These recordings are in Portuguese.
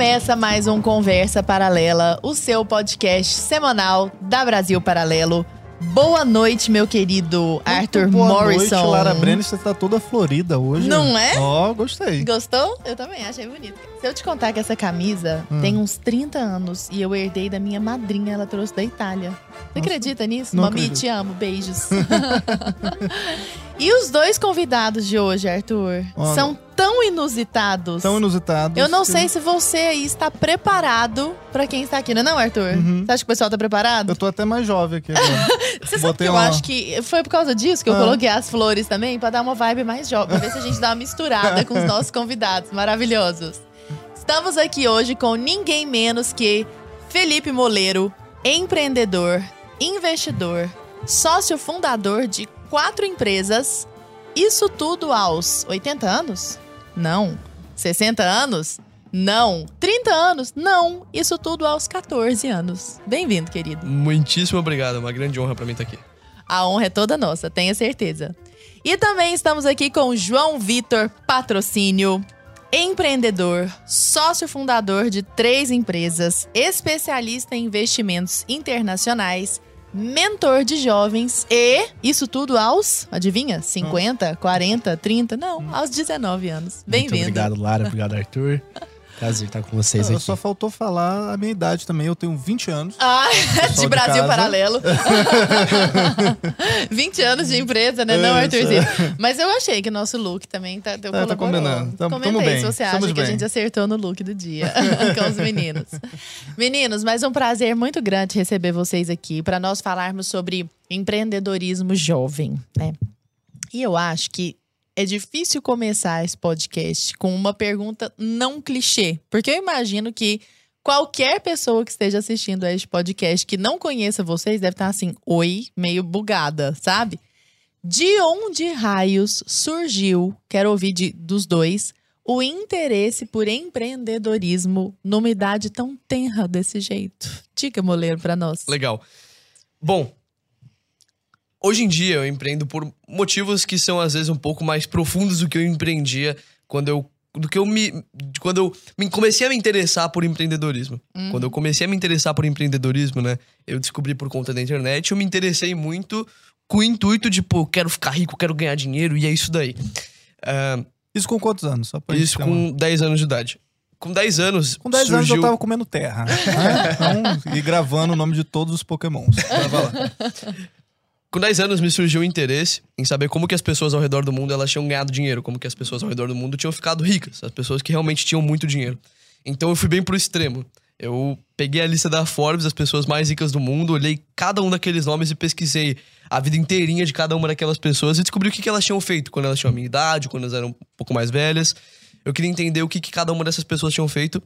Começa mais um Conversa Paralela, o seu podcast semanal da Brasil Paralelo. Boa noite, meu querido Muito Arthur boa Morrison. Noite, Lara Brenner, você tá toda florida hoje. Não é? Ó, gostei. Gostou? Eu também achei bonito. Se eu te contar que essa camisa Hum. tem uns 30 anos e eu herdei da minha madrinha, ela trouxe da Itália. Você acredita nisso? não Mami, acredito. te amo. Beijos. e os dois convidados de hoje, Arthur, Olha. são tão inusitados. Tão inusitado. Eu não sei se você aí está preparado pra quem está aqui, não é não, Arthur? Uhum. Você acha que o pessoal tá preparado? Eu tô até mais jovem aqui agora. Você sabe botei que eu uma- acho que foi por causa disso que eu Ah. coloquei as flores também, pra dar uma vibe mais jovem, pra ver se a gente dá uma misturada com os nossos convidados maravilhosos. Estamos aqui hoje com ninguém menos que Felipe Moleiro, empreendedor, investidor, sócio fundador de quatro empresas. Isso tudo aos 80 anos? Não. 60 anos? Não. 30 anos? Não. Isso tudo aos 14 anos. Bem-vindo, querido. Muitíssimo obrigado, é uma grande honra pra mim estar aqui. A honra é toda nossa, tenha certeza. E também estamos aqui com João Vitor Patrocínio, empreendedor, sócio fundador de três empresas, especialista em investimentos internacionais, mentor de jovens e isso tudo aos, adivinha, 50, 40, 30, não, aos 19 anos. Muito Bem-vindo. obrigado, Lara. Obrigado, Arthur. Prazer estar com vocês aqui. só faltou falar a minha idade também. Eu tenho 20 anos. Ah, de de Brasil casa. Paralelo. 20 anos de empresa, né? Não, Isso. Arthurzinho? Mas eu achei que o nosso look também tá, deu É, tá colaborou. combinando. Tamo- Comenta tamo aí bem. se você Estamos acha que a bem. gente acertou no look do dia com os meninos. Meninos, mas um prazer muito grande receber vocês aqui para nós falarmos sobre empreendedorismo jovem, né? E eu acho que é difícil começar esse podcast com uma pergunta não clichê, porque eu imagino que qualquer pessoa que esteja assistindo a este podcast que não conheça vocês deve estar assim, oi, meio bugada, sabe? De onde raios surgiu, quero ouvir de- dos dois, o interesse por empreendedorismo numa idade tão tenra desse jeito? Diga, Moleiro, pra nós. Legal. Bom, hoje em dia eu empreendo por motivos que são às vezes um pouco mais profundos do que eu empreendia quando eu do que eu me quando eu me comecei a me interessar por empreendedorismo. Quando eu comecei a me interessar por empreendedorismo, né? Eu descobri por conta da internet, eu me interessei muito com o intuito de, pô, quero ficar rico, quero ganhar dinheiro e é isso daí. Ah, Isso com quantos anos? Só pra isso uma- com 10 anos de idade. Com 10 anos, Com 10 anos surgiu... eu tava comendo terra. né? Então, e gravando o nome de todos os pokémons. Com 10 anos me surgiu o interesse em saber como que as pessoas ao redor do mundo elas tinham ganhado dinheiro, como que as pessoas ao redor do mundo tinham ficado ricas, as pessoas que realmente tinham muito dinheiro. Então eu fui bem pro extremo. Eu peguei a lista da Forbes, as pessoas mais ricas do mundo, olhei cada um daqueles nomes e pesquisei a vida inteirinha de cada uma daquelas pessoas e descobri o que, que elas tinham feito quando elas tinham a minha idade, quando elas eram um pouco mais velhas. Eu queria entender o que, que cada uma dessas pessoas tinham feito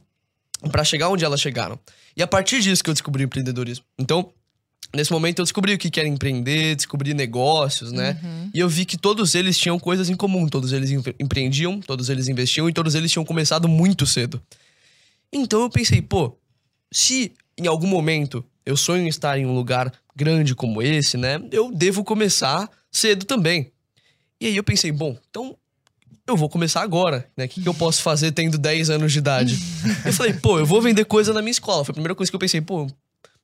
pra chegar onde elas chegaram. E a partir disso que eu descobri o empreendedorismo. Então, Nesse momento eu descobri o que era empreender, descobri negócios, né? E eu vi que todos eles tinham coisas em comum. Todos eles empre- empreendiam, todos eles investiam e todos eles tinham começado muito cedo. Então eu pensei, pô, se em algum momento eu sonho em estar em um lugar grande como esse, né? Eu devo começar cedo também. E aí eu pensei, bom, então eu vou começar agora, né? O que, que eu posso fazer tendo 10 anos de idade? eu falei, pô, eu vou vender coisa na minha escola. Foi a primeira coisa que eu pensei, pô,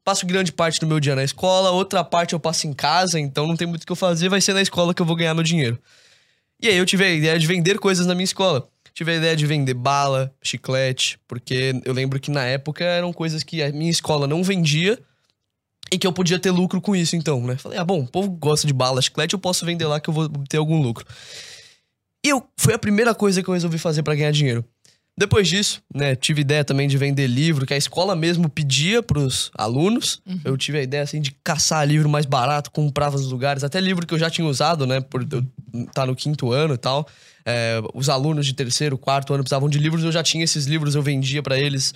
passo grande parte do meu dia na escola, outra parte eu passo em casa, então não tem muito o que eu fazer, vai ser na escola que eu vou ganhar meu dinheiro. E aí eu tive a ideia de vender coisas na minha escola. Tive a ideia de vender bala, chiclete, porque eu lembro que na época eram coisas que a minha escola não vendia e que eu podia ter lucro com isso, então, né? Falei, ah, bom, o povo gosta de bala, chiclete, eu posso vender lá que eu vou ter algum lucro. E eu, foi a primeira coisa que eu resolvi fazer pra ganhar dinheiro. Depois disso, né, tive ideia também de vender livro, que a escola mesmo pedia pros alunos. Eu tive a ideia, assim, de caçar livro mais barato, comprava nos lugares, até livro que eu já tinha usado, né, por eu estar no quinto ano e tal. É, os alunos de terceiro, quarto ano precisavam de livros, eu já tinha esses livros, eu vendia pra eles.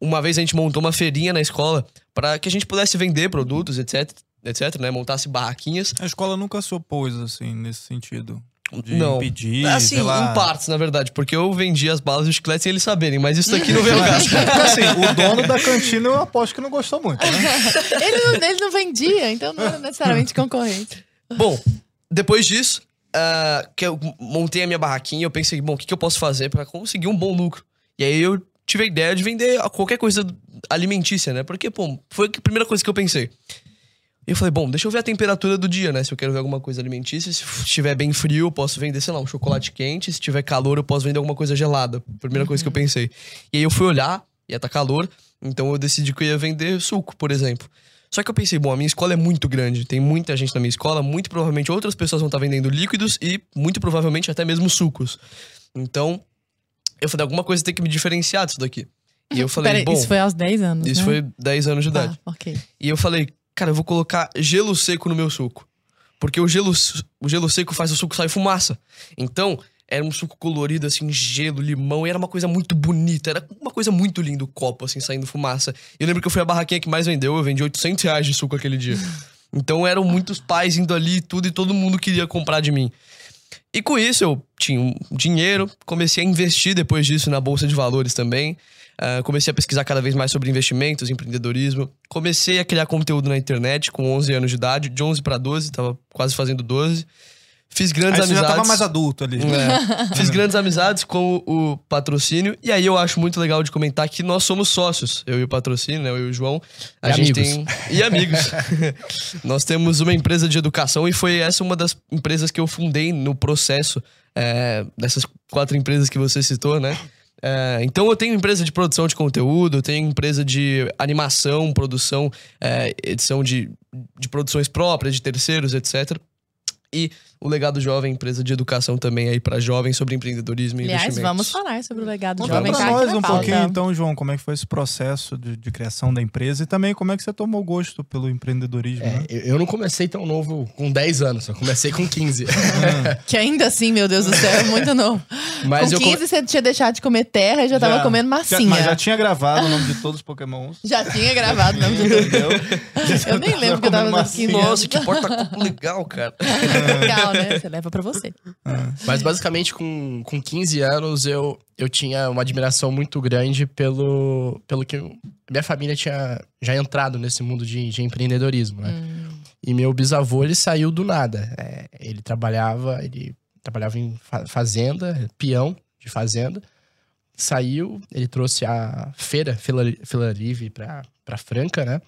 Uma vez a gente montou uma feirinha na escola para que a gente pudesse vender produtos, etc, etc, né, montasse barraquinhas. A escola nunca se opôs, assim, nesse sentido. De Não. impedir, Assim, sei lá. em partes, na verdade, porque eu vendia as balas e os chicletes sem eles saberem, mas isso daqui não veio ao caso. Assim, o dono da cantina eu aposto que não gostou muito, né? Ele não, ele não vendia, então não era necessariamente concorrente. Bom, depois disso, ah, que eu montei a minha barraquinha, eu pensei, bom, o que, que eu posso fazer pra conseguir um bom lucro? E aí eu tive a ideia de vender qualquer coisa alimentícia, né? Porque, pô, foi a primeira coisa que eu pensei. Eu falei, bom, deixa eu ver a temperatura do dia, né? Se eu quero ver alguma coisa alimentícia. Se estiver bem frio, eu posso vender, sei lá, um chocolate quente. Se tiver calor, eu posso vender alguma coisa gelada. Primeira coisa que eu pensei. E aí eu fui olhar, ia estar calor. Então eu decidi que eu ia vender suco, por exemplo. Só que eu pensei, bom, a minha escola é muito grande, tem muita gente na minha escola, muito provavelmente outras pessoas vão estar vendendo líquidos e muito provavelmente até mesmo sucos. Então, eu falei, alguma coisa tem que me diferenciar disso daqui. E eu falei, Peraí, bom, isso foi aos 10 anos, isso né? foi 10 anos de idade. Ah, ok. E eu falei, cara, eu vou colocar gelo seco no meu suco. Porque o gelo, o gelo seco faz o suco sair fumaça. Então, era um suco colorido, assim, gelo, limão, e era uma coisa muito bonita. Era uma coisa muito linda o copo, assim, saindo fumaça. Eu lembro que eu fui a barraquinha que mais vendeu, eu vendi 800 reais de suco aquele dia. Então eram muitos pais indo ali e tudo, e todo mundo queria comprar de mim. E com isso eu tinha um dinheiro, comecei a investir depois disso na bolsa de valores também. Ah, comecei a pesquisar cada vez mais sobre investimentos, empreendedorismo. Comecei a criar conteúdo na internet com 11 anos de idade, de 11 para 12, tava quase fazendo 12. Fiz grandes Aí você já amizades. tava mais adulto ali. É. Fiz grandes amizades com o patrocínio. E aí eu acho muito legal de comentar que nós somos sócios. Eu e o patrocínio, né? Eu e o João. A E gente amigos. tem. E amigos. nós temos uma empresa de educação e foi essa uma das empresas que eu fundei no processo é, dessas quatro empresas que você citou, né? É, então eu tenho empresa de produção de conteúdo, eu tenho empresa de animação, produção, é, edição de, de produções próprias, de terceiros, etc. E o Legado Jovem, empresa de educação também aí para jovens sobre empreendedorismo e Aliás, investimentos. vamos falar sobre o legado Conta jovem. aqui nós na um pauta. pouquinho, então, João, como é que foi esse processo de, de criação da empresa e também como é que você tomou gosto pelo empreendedorismo, né? É, eu eu não comecei tão novo com 10 anos, eu comecei com 15. Que ainda assim, meu Deus do céu, é muito novo. Mas Com eu come- 15 você tinha deixado de comer terra e já, tava comendo Já, massinha. mas já tinha gravado o nome de todos os pokémons. Já tinha gravado o nome de. Entendeu? Eu nem lembro que eu tava 15 massinha. Nossa, que porta-copo legal, cara. Legal, né? Você leva pra você. Mas basicamente com, com 15 anos eu, eu tinha uma admiração muito grande pelo, pelo que eu- minha família tinha já entrado nesse mundo de, de empreendedorismo, né? E meu bisavô, ele saiu do nada. É, ele trabalhava, ele trabalhava em fa- fazenda, peão de fazenda. Saiu, ele trouxe a feira, Feira, feira Livre pra, pra Franca, né?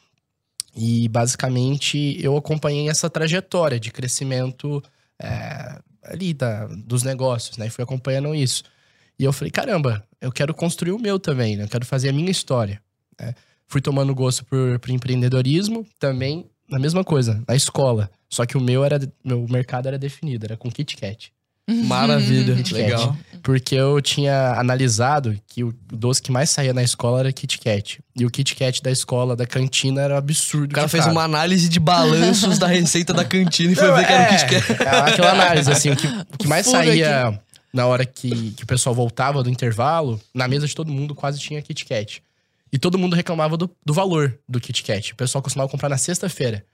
E basicamente eu acompanhei essa trajetória de crescimento é, ali da, dos negócios, né? E fui acompanhando isso. E eu falei, caramba, eu quero construir o meu também, né? Eu quero fazer a minha história. né? Fui tomando gosto por, por empreendedorismo, também a mesma coisa, na escola. Só que o meu era, meu mercado era definido, era com Kit Kat. Maravilha, Kit Kat. legal. Porque eu tinha analisado que o doce que mais saía na escola era Kit Kat. E o Kit Kat da escola, da cantina, era um absurdo. O cara fez caro. uma análise de balanços da receita da cantina e foi Não, ver que era o é, Kit Kat. é aquela análise, assim, o que, o que mais Fuga saía na hora que, que o pessoal voltava do intervalo, na mesa de todo mundo quase tinha Kit Kat. E todo mundo reclamava do, do valor do Kit Kat. O pessoal costumava comprar na sexta-feira.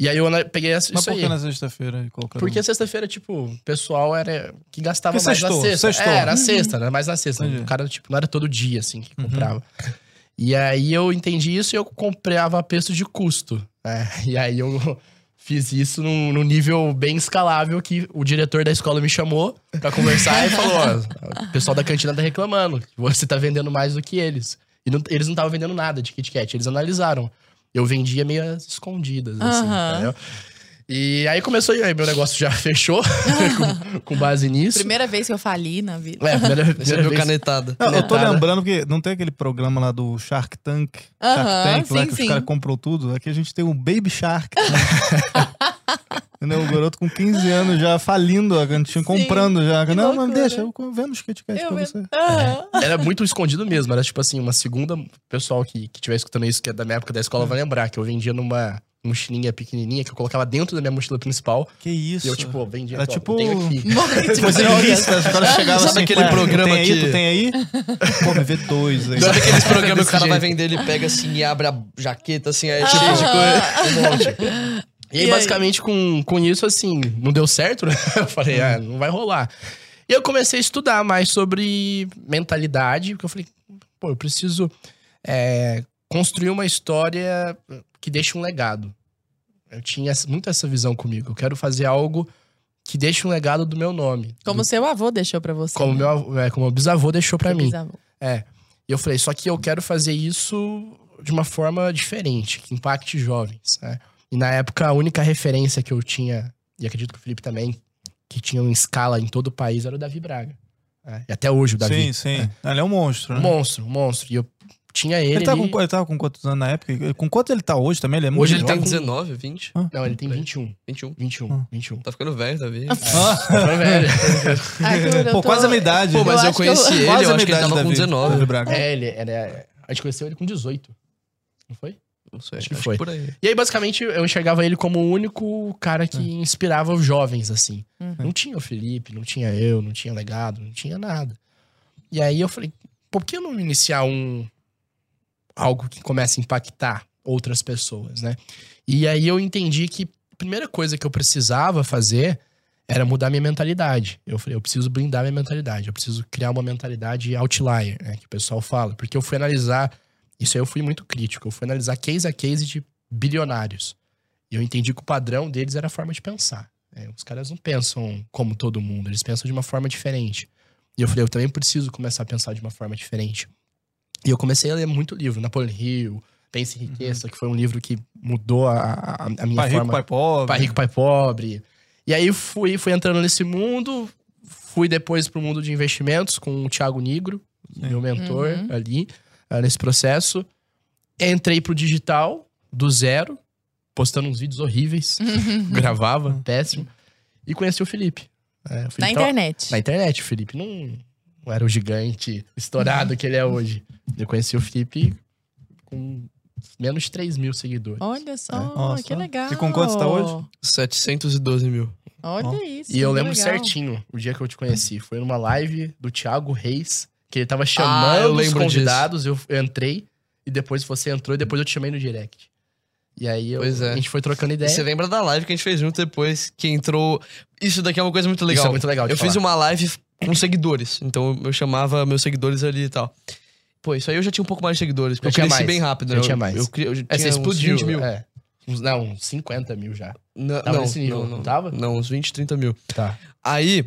E aí eu peguei essa, Mas isso por aí. que na sexta-feira? Porque sexta-feira, tipo, o pessoal era que gastava Porque mais sextou, na sexta. sextou. É, era sexta, né? Mais na sexta. Entendi. O cara, tipo, não era todo dia, assim, que comprava. E aí eu entendi isso e eu comprava a preço de custo. né? E aí eu fiz isso num, num nível bem escalável que o diretor da escola me chamou pra conversar e falou: ó, o pessoal da cantina tá reclamando, você tá vendendo mais do que eles. E não- eles não estavam vendendo nada de Kit Kat, eles analisaram. Eu vendia meio às escondidas, assim, Aham. entendeu? E aí começou, e aí meu negócio já fechou com, com base nisso. Primeira vez que eu fali na vida. É, primeira, primeira vez. canetada. Não, eu tô lembrando que não tem aquele programa lá do Shark Tank? Shark Aham, Tank, lá sim, que sim. os caras compram tudo. Aqui a gente tem o Baby Shark. né? Entendeu? O garoto com 15 anos já falindo a cantinha, comprando já. que não, mas deixa, eu vendo os Kit Kat pra vi- você. Era muito escondido mesmo. Era tipo assim, uma segunda. O pessoal que, que estiver escutando isso, que é da minha época da escola, vai lembrar que eu vendia numa mochilinha pequenininha que eu colocava dentro da minha mochila principal. Que isso? E eu, tipo, vendia. Era tipo- de Coisa ilícita, os caras chegavam assim, aquele "Pô, programa tem aí, que- Tu tem aí? Pô, me vê dois aí. Sabe aqueles programas que o cara vai vender, ele pega assim e abre a jaqueta assim, aí é cheio de coisa. E aí, E aí? basicamente, com, com isso, assim, não deu certo, né? Eu falei, ah, não vai rolar. E eu comecei a estudar mais sobre mentalidade, porque eu falei, pô, eu preciso é, construir uma história que deixe um legado. Eu tinha muito essa visão comigo. Eu quero fazer algo que deixe um legado do meu nome. Como Do- seu avô deixou pra você. como né? meu, avô- é, como meu bisavô deixou pra Seu mim. bisavô. É. E eu falei, só que eu quero fazer isso de uma forma diferente, que impacte jovens, né? E na época, a única referência que eu tinha, e acredito que o Felipe também, que tinha uma escala em todo o país, era o Davi Braga. né? E até hoje o Davi. Sim, sim. Ele é um monstro, Um né? monstro, um monstro. E eu tinha ele. Ele, tá ali- com, ele tava com quantos anos na época? Com quanto ele tá hoje também? Ele é muito Hoje ele tá tem jovem. com- 19, 20, Não, ele tem 21. 21. 21, Ah. 21. Tá ficando velho, Davi. Ah, Tá velho. Arthur, eu Pô, tô- quase a minha idade. Pô, mas Eu eu, conheci eu- ele, Quase eu acho que ele tava idade, com Davi. 19. Davi Braga. É, ele era. A gente conheceu ele com 18. Não foi? Não sei, Acho que acho foi. que por aí. E aí, basicamente, eu enxergava ele como o único cara que inspirava os jovens, assim. Uhum. Não tinha o Felipe, não tinha eu, não tinha legado, não tinha nada. E aí eu falei, por que não iniciar um. algo que comece a impactar outras pessoas, né? E aí eu entendi que a primeira coisa que eu precisava fazer era mudar minha mentalidade. Eu falei, eu preciso blindar minha mentalidade, eu preciso criar uma mentalidade outlier, né, que o pessoal fala. Porque eu fui analisar, isso aí eu fui muito crítico, eu fui analisar case a case de bilionários. E eu entendi que o padrão deles era a forma de pensar. né? Os caras não pensam como todo mundo, eles pensam de uma forma diferente. E eu falei, eu também preciso começar a pensar de uma forma diferente. E eu comecei a ler muito livro, Napoleon Hill, Pense em Riqueza, que foi um livro que mudou a, a, a minha Pai rico, forma... pai pobre. Pai rico, pai pobre. E aí fui, fui entrando nesse mundo, fui depois pro mundo de investimentos com o Thiago Nigro, meu mentor Uhum. ali, ah, nesse processo. Entrei pro digital, do zero, postando uns vídeos horríveis, gravava, péssimo. E conheci o Felipe. É, o Felipe Na tava- internet. na internet. O Felipe não, não era o gigante estourado que ele é hoje. Eu conheci o Felipe com menos de 3 mil seguidores. Olha só, Nossa. que legal. E com quanto você tá hoje? 712 mil. Olha Ó. isso. E eu lembro legal. certinho o dia que eu te conheci. Foi numa live do Thiago Reis, que ele tava Ah, chamando eu os convidados. Eu, eu entrei e depois você entrou e depois eu te chamei no direct. E aí eu- é. a gente foi trocando E ideia. você lembra da live que a gente fez junto depois, que entrou... Isso daqui é uma coisa muito legal. Isso é muito legal Eu fiz falar. uma live com seguidores, então eu chamava meus seguidores ali e tal. Pô, isso aí eu já tinha um pouco mais de seguidores, porque eu tinha cresci mais. bem rápido. Né? tinha Eu- mais. Eu, eu já É, você tinha explodiu. 20 mil. É. Uns, não, uns 50 mil já. Não, Tava não, nesse nível, não, não não. tava? Não, uns 20, 30 mil. Tá. Aí,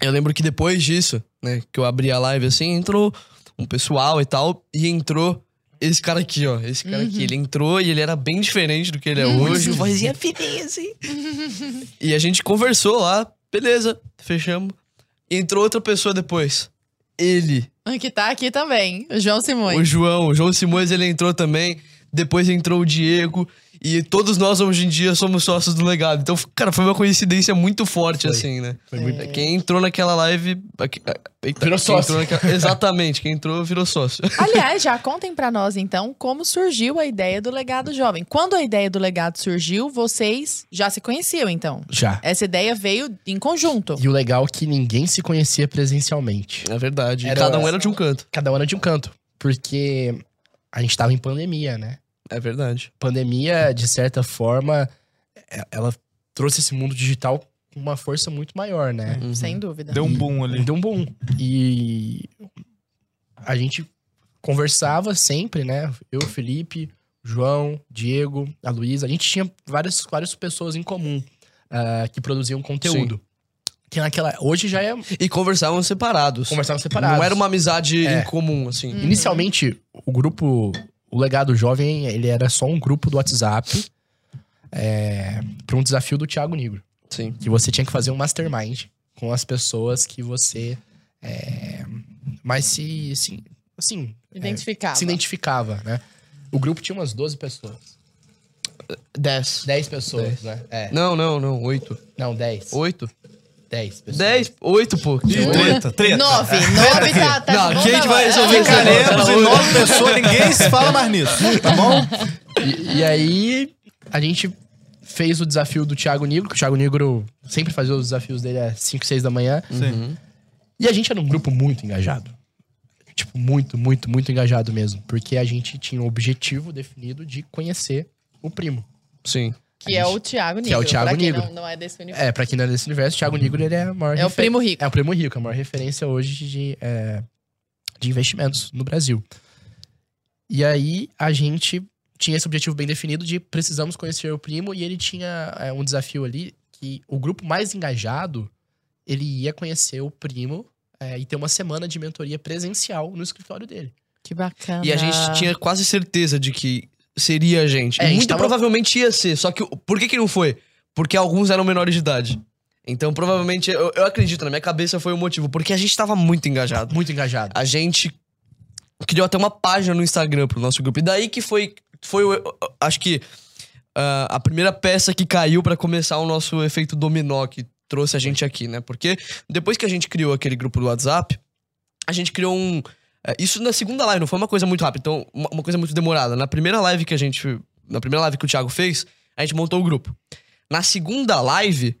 eu lembro que depois disso, né, que eu abri a live assim, entrou um pessoal e tal, e entrou esse cara aqui, ó. Esse cara aqui. Ele entrou e ele era bem diferente do que ele é hoje. Vozinha fininha assim. e a gente conversou lá, beleza, fechamos. Entrou outra pessoa depois. Ele, Que tá aqui também, o João Simões. o João, o João Simões, ele entrou também. Depois entrou o Diego. E todos nós hoje em dia somos sócios do legado. Então, cara, foi uma coincidência muito forte, Foi. assim, né? Foi muito... É. Quem entrou naquela live. eita, Virou sócio. entrou naquela- Exatamente, quem entrou virou sócio. Aliás, já contem pra nós então como surgiu a ideia do legado jovem. Quando a ideia do legado surgiu, vocês já se conheciam então? Já. Essa ideia veio em conjunto. E o legal é que ninguém se conhecia presencialmente. É verdade. Era- Cada um era de um canto. Cada um era de um canto. Porque a gente tava em pandemia, né? É verdade. Pandemia, de certa forma, é- ela trouxe esse mundo digital com uma força muito maior, né? Uhum. Sem dúvida. Deu um boom ali. Deu um boom. E a gente conversava sempre, né? Eu, o Felipe, o João, Diego, a Luísa. A gente tinha várias, várias pessoas em comum ah, que produziam conteúdo. Que naquela. Hoje já é. E conversavam separados. Conversavam separados. Não era uma amizade É. em comum, assim. Uhum. Inicialmente, o grupo, o Legado Jovem, ele era só um grupo do WhatsApp é, para um desafio do Thiago Negro. Sim. Que você tinha que fazer um mastermind com as pessoas que você é, mais se, se- assim, é, Identificava. se identificava, né? O grupo tinha umas 12 pessoas. Dez. 10 pessoas, né? É. Não, não, não. Oito. Não, 10. Oito? 10 pessoas. Dez? Oito, pô. Ih, treta, treta. Nove. Nove tá, tá Não, de bom quem a gente vai resolver? Ficaremos em nove pessoas, ninguém se fala mais nisso, tá bom? E, e aí, a gente fez o desafio do Thiago Negro, que o Thiago Negro sempre fazia os desafios dele às 5, 6 da manhã. Sim. E a gente era um grupo muito engajado. Tipo, muito, muito, muito engajado mesmo. Porque a gente tinha um objetivo definido de conhecer o primo. Sim. Que é o Thiago Negro. Que é o Thiago pra quem Negro. Não, não é desse universo. É, pra quem não é desse universo, o Thiago Negro ele é a maior É o refer- primo rico. É o primo rico, a maior referência hoje de, é, de investimentos no Brasil. E aí a gente tinha esse objetivo bem definido de precisamos conhecer o primo e ele tinha é, um desafio ali que o grupo mais engajado ele ia conhecer o primo é, e ter uma semana de mentoria presencial no escritório dele. Que bacana. E a gente tinha quase certeza de que seria a gente. É, a gente muito tava- provavelmente ia ser. Só que por que, que não foi? Porque alguns eram menores de idade. Então, provavelmente, eu, eu acredito, na minha cabeça foi o motivo. Porque a gente tava muito engajado. Muito engajado. A gente criou até uma página no Instagram pro nosso grupo. E daí que foi. foi acho que ah, a primeira peça que caiu pra começar o nosso efeito dominó que trouxe a gente aqui, né? Porque depois que a gente criou aquele grupo do WhatsApp, a gente criou um. É, Isso na segunda live, não foi uma coisa muito rápida, então, uma, coisa muito demorada. Na primeira live que a gente. Na primeira live que o Thiago fez, a gente montou o grupo. Na segunda live,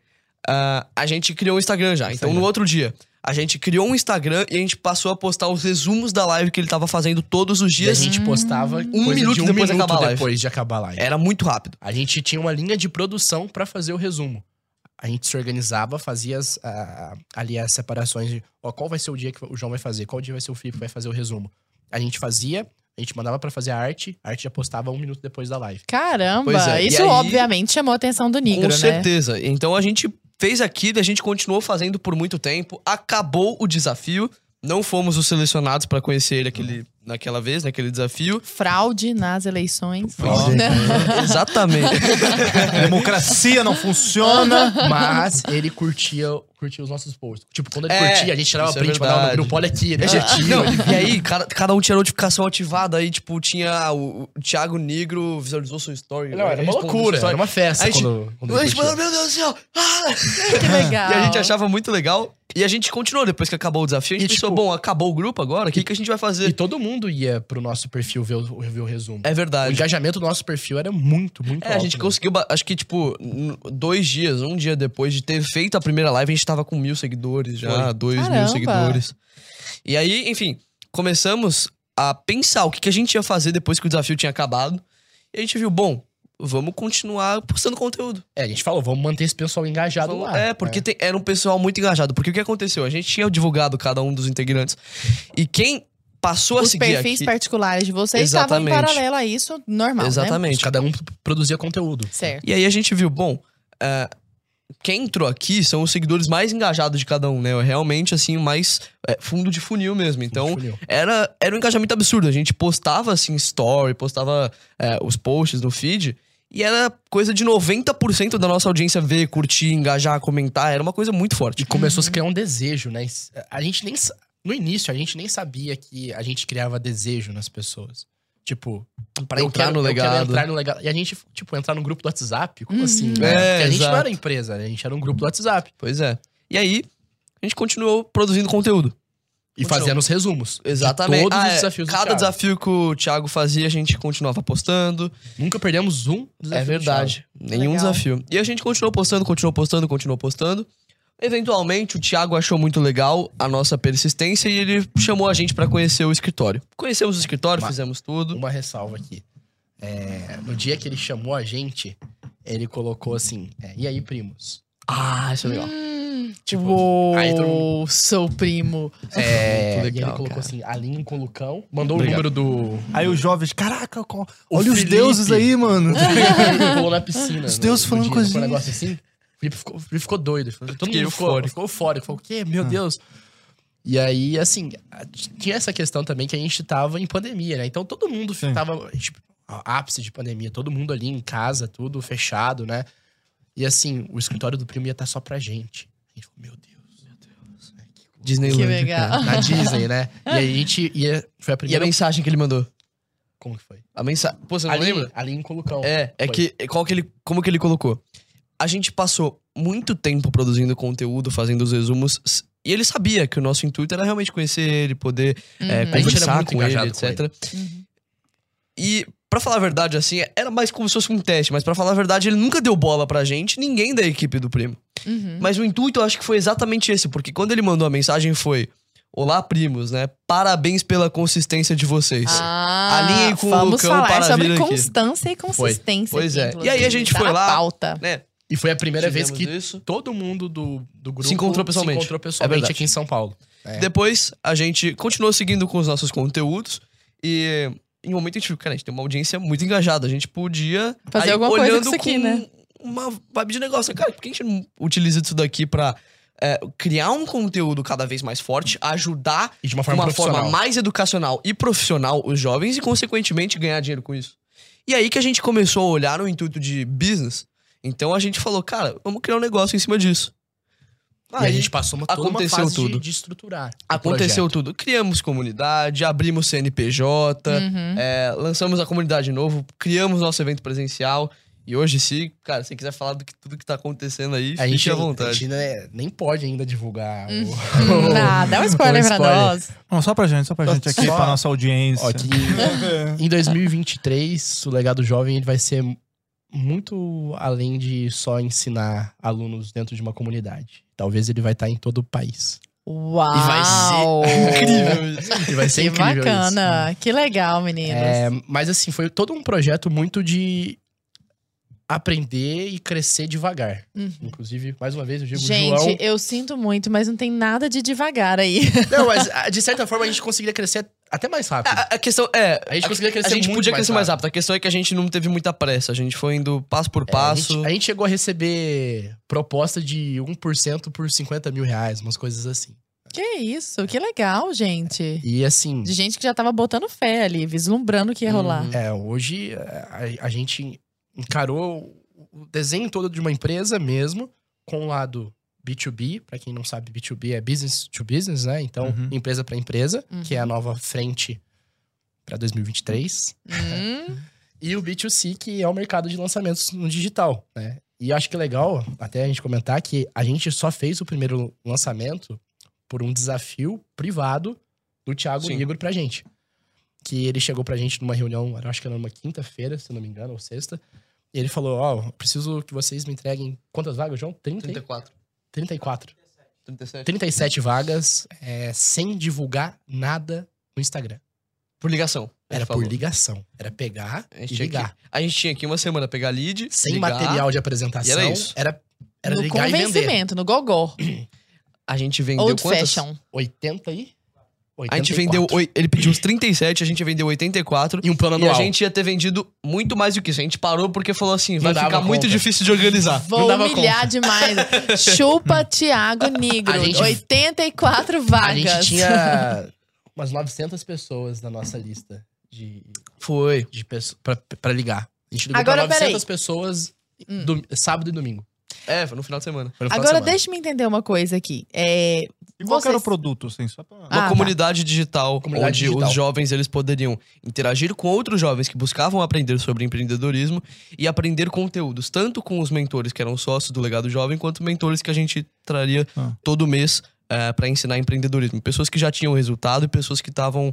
ah, a gente criou o Instagram já. Então, no outro dia, a gente criou um Instagram e a gente passou a postar os resumos da live que ele tava fazendo todos os E a dias. gente postava Um minuto de um depois de minuto acabar a live. depois de acabar a live. Era muito rápido. A gente tinha uma linha de produção pra fazer o resumo. A gente se organizava, fazia as, a- ali as separações de ó, qual vai ser o dia que o João vai fazer, qual dia vai ser o Felipe que vai fazer o resumo. A gente fazia, a gente mandava pra fazer a arte, a arte já postava um minuto depois da live. Caramba, é, isso aí- obviamente chamou a atenção do Nigro, Com né? certeza. Então a gente fez aquilo, a gente continuou fazendo por muito tempo. Acabou o desafio. Não fomos os selecionados pra conhecer ele aquele, naquela vez, naquele desafio. Fraude nas eleições. Ó. Exatamente. Democracia não funciona. Mas ele curtia, curtia os nossos posts. Tipo, quando ele É, curtia, a gente tirava isso é print, mandava no grupo, olha aqui, né? Não, e aí, cada, cada um tinha notificação ativada. Aí, tipo, tinha o, o Thiago Negro visualizou sua story. Não, era uma loucura, era uma festa Aí a gente- quando, quando A gente falou, meu Deus do céu! Ah! Que legal. E a gente achava muito legal. E a gente continuou depois que acabou o desafio. A gente E, pensou, tipo, bom, acabou o grupo agora, o que, que a gente vai E fazer? todo mundo ia pro nosso perfil ver o, ver o resumo. É O verdade. engajamento do nosso perfil era muito, muito É, a alto. gente né? conseguiu, ba- acho que, tipo, dois dias, um dia depois de ter feito a primeira live, a gente tava com mil seguidores já, Foi. dois Caramba. mil seguidores. E aí, enfim, começamos a pensar o que, que a gente ia fazer depois que o desafio tinha acabado. E a gente viu, bom, vamos continuar postando conteúdo. É, a gente falou, vamos manter esse pessoal engajado Vamos- lá. é, porque tem- era um pessoal muito engajado. Porque o que aconteceu? A gente tinha divulgado cada um dos integrantes. E quem passou a Os seguir perfis aqui... particulares de vocês estavam em Exatamente. paralelo a isso, normal, né? Exatamente. Cada um produzia conteúdo. Certo. E aí a gente viu, bom, é, quem entrou aqui são os seguidores mais engajados de cada um, né? Realmente, assim, o mais é, fundo de funil mesmo. Então, Funil. era, era um engajamento absurdo. A gente postava, assim, story, postava é, os posts no feed. E era coisa de 90% da nossa audiência ver, curtir, engajar, comentar. Era uma coisa muito forte. E começou a se criar um desejo, né? A gente nem. No início, a gente nem sabia que a gente criava desejo nas pessoas. Tipo, Pra eu entrar quero- no eu quero legado. entrar no legado. E a gente, tipo, entrar no grupo do WhatsApp? Como Uhum. assim? É, Porque a gente não exato. era empresa, né? a gente era um grupo do WhatsApp. Pois é. E aí, a gente continuou produzindo conteúdo. E Continuou. fazendo os resumos. de Exatamente. todos Ah, os é, desafios Cada desafio que o Thiago fazia, a gente continuava postando. Nunca perdemos um desafio. É do verdade. Nenhum Legal. desafio. E a gente continuou postando, continuou postando, continuou postando. Eventualmente, o Thiago achou muito legal a nossa persistência e ele chamou a gente pra conhecer o escritório. Conhecemos o escritório, Mas- fizemos tudo. Uma ressalva aqui. É, no dia que ele chamou a gente, ele colocou assim: é, E aí, primos? Ah, isso é legal. Hum, Tipo, Uou, aí sou primo. É, Muito e ele legal, colocou cara. assim: Alinho com o Lucão. Mandou Obrigado. o número do. Aí os jovens, caraca, olha os Felipe. deuses aí, mano. ele na piscina. Os no- deuses falando dia, com a foi Um negócio assim. O Felipe ficou, Felipe ficou doido. Todo mundo ficou, ficou eufórico. Falou, o quê? Meu Ah. Deus. E aí, assim, tinha essa questão também que a gente tava em pandemia, né? Então todo mundo Sim. tava, tipo, ápice de pandemia, todo mundo ali em casa, tudo fechado, né? E assim, o escritório do primo ia estar só pra gente. A gente falou, meu Deus, meu Deus. né? Que. Disneyland. Que legal. Na Disney, né? E aí a gente ia. Foi a E a primeira. mensagem que ele mandou? Como que foi? A mensagem. Pô, você não Ali, lembra? ali em Colucão. É, é Foi. que. Qual que ele, como que ele colocou? A gente passou muito tempo produzindo conteúdo, fazendo os resumos. E ele sabia que o nosso intuito era realmente conhecer ele, poder é, Uhum. Era conversar com ele, engajado com etc. Uhum. E, pra falar a verdade, assim, era mais como se fosse um teste, mas pra falar a verdade, ele nunca deu bola pra gente, ninguém da equipe do primo. Uhum. Mas o intuito eu acho que foi exatamente esse, porque quando ele mandou a mensagem foi: Olá, primos, né? Parabéns pela consistência de vocês. Ah, Alinhem com o vamos Lucão falar para sobre vir aqui. constância e consistência. Pois aqui, é. E aí a gente Tá foi lá- Pauta. Né? E foi a primeira vez Tivemos que isso. todo mundo do, do grupo Se encontrou pessoalmente. se encontrou É pessoalmente verdade. aqui em São Paulo. É. Depois a gente continuou seguindo com os nossos conteúdos e em um momento a gente viu, cara, a gente tem uma audiência muito engajada. A gente podia Fazer aí, alguma coisa com isso aqui, com né? Uma vibe de negócio. Cara, por que a gente não utiliza isso daqui pra é, criar um conteúdo cada vez mais forte, ajudar E de uma forma uma forma mais educacional e profissional os jovens e, consequentemente, ganhar dinheiro com isso. E aí que a gente começou a olhar no intuito de business. Então a gente falou, cara, vamos criar um negócio em cima disso. E a gente passou uma, toda uma aconteceu fase tudo. De, de estruturar. Aconteceu projeto. tudo. Criamos comunidade, abrimos CNPJ, Uhum. é, lançamos a comunidade de novo, criamos nosso evento presencial. E hoje, se, cara, se você quiser falar do que tudo que tá acontecendo aí, A fique gente, à a vontade. gente né, nem pode ainda divulgar Hum. o, Nada, dá um spoiler o pra spoiler. nós. Não, só pra gente, só pra gente aqui, Só- pra nossa audiência. Ó, que em 2023, o legado jovem ele vai ser muito além de só ensinar alunos dentro de uma comunidade. Talvez ele vai estar em todo o país. Uau! E vai ser incrível isso. E vai ser Que incrível bacana. Que legal, isso. meninos. É, mas assim, foi todo um projeto muito de aprender e crescer devagar. Uhum. Inclusive, mais uma vez, eu digo, Gente, João... eu sinto muito, mas não tem nada de devagar aí. Não, mas ah, de certa forma a gente conseguiria crescer até mais rápido. A, a questão é. A gente conseguiria crescer A gente muito podia mais crescer mais rápido. rápido. A questão é que a gente não teve muita pressa. A gente foi indo passo por É, a, passo. gente, a gente chegou a receber proposta de 1% por 50 mil reais, umas coisas assim. Que isso, que legal, gente. E assim, De gente que já tava botando fé ali, vislumbrando o que ia rolar. Uhum. é, hoje a, a gente encarou o desenho todo de uma empresa mesmo, com o lado B2B, pra quem não sabe, B2B é business to business, né? Então, Uhum. empresa pra empresa, Uhum. que é a nova frente pra 2023. Hum, E o B2C, que é o mercado de lançamentos no digital, né? E acho que é legal até a gente comentar que a gente só fez o primeiro lançamento por um desafio privado do Thiago Sim. Negro pra gente. Que ele chegou pra gente numa reunião, eu acho que era numa quinta-feira, se não me engano, ou sexta. E ele falou, ó, preciso que vocês me entreguem quantas vagas, João? 30, 34. 34. 37. 37 vagas, é, sem divulgar nada no Instagram. Por ligação. Era por falou. ligação. Era pegar A e gente, tinha ligar. que, a gente tinha aqui uma semana pegar lead. sem ligar. material de apresentação. E era isso. Era, era no ligar e vender. convencimento, no gogó. A gente vendeu Old quantas? fashion. 80 e. A gente 84. vendeu. oi- Ele pediu uns 37, a gente vendeu 84. E um plano E anual. a gente ia ter vendido muito mais do que isso. A gente parou porque falou assim: vai dava ficar muito conta. difícil de organizar. Vou dava humilhar demais. Chupa Tiago Negro. A gente- 84 A vagas. gente tinha umas 900 pessoas na nossa lista de, Foi. de pessoas pra, pra ligar. A gente ligou Agora, pra 900 peraí. pessoas Hum. dom- sábado e domingo. É, foi no final de semana. Final de Agora, deixa-me entender uma coisa aqui. É, E qual que era o Vocês- produto, assim? Só pra... Uma Ah, tá. comunidade digital Comunidade onde digital. os jovens eles poderiam interagir com outros jovens que buscavam aprender sobre empreendedorismo e aprender conteúdos, tanto com os mentores que eram sócios do Legado Jovem, quanto mentores que a gente traria Ah. todo mês para ensinar empreendedorismo. Pessoas que já tinham resultado e pessoas que estavam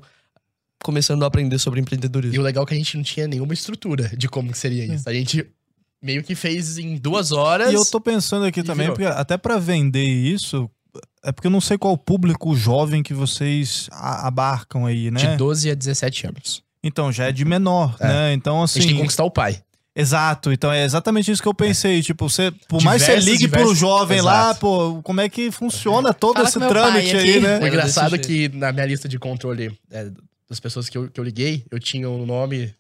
começando a aprender sobre E empreendedorismo. o legal é que a gente não tinha nenhuma estrutura de como seria isso. A gente meio que fez em duas horas. E eu tô pensando aqui também, virou. porque até pra vender isso, é porque eu não sei qual público jovem que vocês abarcam aí, né? De 12 a 17 anos. Então já é de menor, É. né? Então A gente tem assim, que conquistar o pai. exato. Então é exatamente isso que eu pensei. Tipo, você, por mais que você ligue pro jovem lá, Exato. pô, como é que funciona todo Fala esse trâmite aí, né? Engraçado é desse que na minha lista de controle é, das pessoas que eu, que eu liguei, eu tinha o nome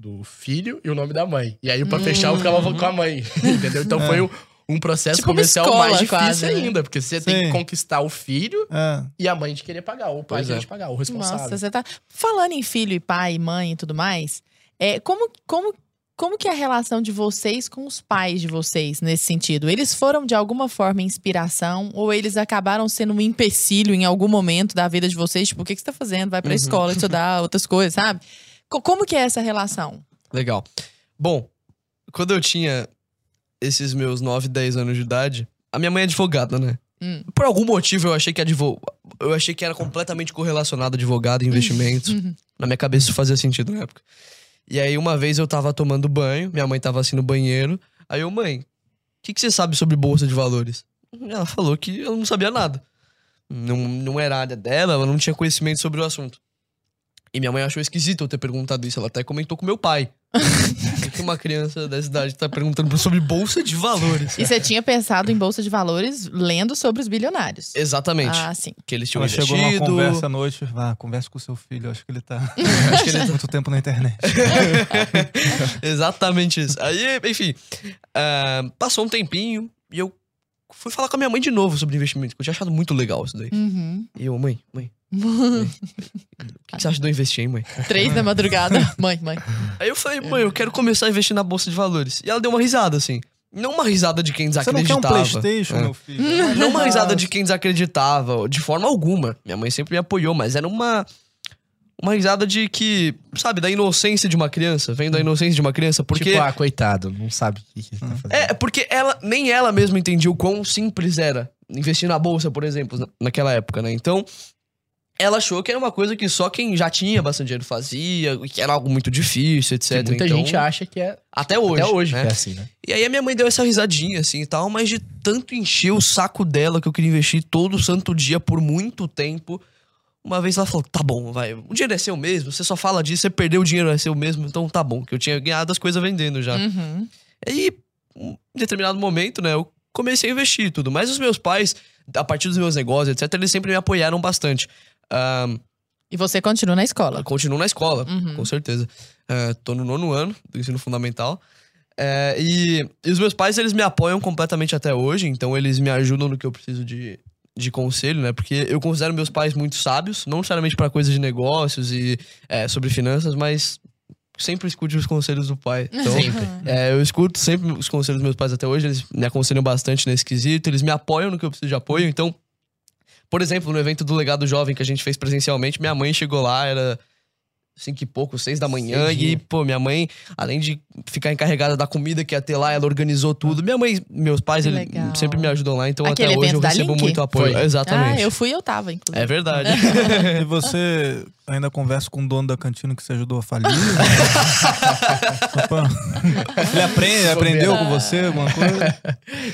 do filho e o nome da mãe. E aí, pra Hum. fechar, eu ficava com a mãe. Entendeu? Então É. foi um, um processo Tipo comercial escola, mais difícil quase, né? ainda. Porque você tem Sim. que conquistar o filho É. e a mãe de querer pagar, ou o pai de é. pagar, o responsável. Nossa, você tá falando em filho e pai, mãe e tudo mais. É, como, como, como que é a relação de vocês com os pais de vocês nesse sentido? Eles foram de alguma forma inspiração ou eles acabaram sendo um empecilho em algum momento da vida de vocês? Tipo, o que, que você tá fazendo? Vai pra Uhum. escola estudar outras coisas, sabe? Co- Como que é essa relação? Legal. Bom, quando eu tinha esses meus 9, 10 anos de idade, a minha mãe é advogada, né? Hum. Por algum motivo eu achei que advo... eu achei que era completamente correlacionado advogado e investimentos. Na minha cabeça isso fazia sentido na época. E aí uma vez eu tava tomando banho, minha mãe tava assim no banheiro, aí eu, mãe, o que, que você sabe sobre bolsa de valores? Ela falou que eu não sabia nada. Não, não era área dela, ela não tinha conhecimento sobre o assunto. E minha mãe achou esquisito eu ter perguntado isso. Ela até comentou com meu pai. Que uma criança dessa idade tá perguntando sobre bolsa de valores? E você tinha pensado em bolsa de valores lendo sobre os bilionários? Exatamente. Ah, sim. Que eles tinham Ela chegou numa investido. conversa à noite, vá, conversa com o seu filho, acho que ele tá Acho que ele muito tempo na internet. Exatamente isso. Aí, enfim, ah, passou um tempinho e eu fui falar com a minha mãe de novo sobre investimento, que eu tinha achado muito legal isso daí. Uhum. E eu, mãe, mãe, mãe, o que, você acha de eu investir, hein, mãe? Três da madrugada. Mãe, mãe. Aí eu falei, mãe, eu quero começar a investir na bolsa de valores. E ela deu uma risada, assim. Não uma risada de quem Você não quer um desacreditava. Playstation, É. meu filho? Não uma risada de quem desacreditava, de forma alguma. Minha mãe sempre me apoiou, mas era uma. Uma risada de que, sabe, da inocência de uma criança. Vem da inocência de uma criança. Porque. Tipo, ah, coitado, não sabe o que, que tá fazendo. É, porque ela, nem ela mesma entendia o quão simples era investir na bolsa, por exemplo, na- naquela época, né? Então, ela achou que era uma coisa que só quem já tinha bastante dinheiro fazia, e que era algo muito difícil, etc. Que muita Então, gente acha que é Até hoje. até hoje né? que é assim, né? E aí a minha mãe deu essa risadinha, assim, e tal, mas de tanto encher o saco dela que eu queria investir todo santo dia por muito tempo. Uma vez ela falou, tá bom, vai, o dinheiro é seu mesmo, você só fala disso, você perdeu o dinheiro, é seu mesmo, então tá bom, que eu tinha ganhado as coisas vendendo já. Uhum. E em determinado momento, né, eu comecei a investir e tudo. Mas os meus pais, a partir dos meus negócios, etc., eles sempre me apoiaram bastante. Ahn, E você continua na escola. continuo na escola, Uhum. com certeza. Ah, tô no nono ano do ensino fundamental. É, e, e os meus pais, eles me apoiam completamente até hoje, então eles me ajudam no que eu preciso de, de conselho, né? Porque eu considero meus pais muito sábios, não necessariamente para coisas de negócios e é, sobre finanças, mas sempre escute os conselhos do pai. Então, Sempre. é, eu escuto sempre os conselhos dos meus pais até hoje, eles me aconselham bastante nesse quesito, eles me apoiam no que eu preciso de apoio. Então, por exemplo, no evento do Legado Jovem que a gente fez presencialmente, minha mãe chegou lá, era cinco e pouco, seis da manhã, Cedinho. e, pô, minha mãe, além de ficar encarregada da comida que ia ter lá, ela organizou tudo. Minha mãe, meus pais, eles legal. sempre me ajudam lá, então Aquele até hoje eu recebo Link? muito apoio. Foi. Exatamente. Ah, eu fui e eu tava, inclusive. É verdade. E você ainda conversa com o dono da cantina que você ajudou a falir? Ele aprende, aprendeu com você alguma coisa?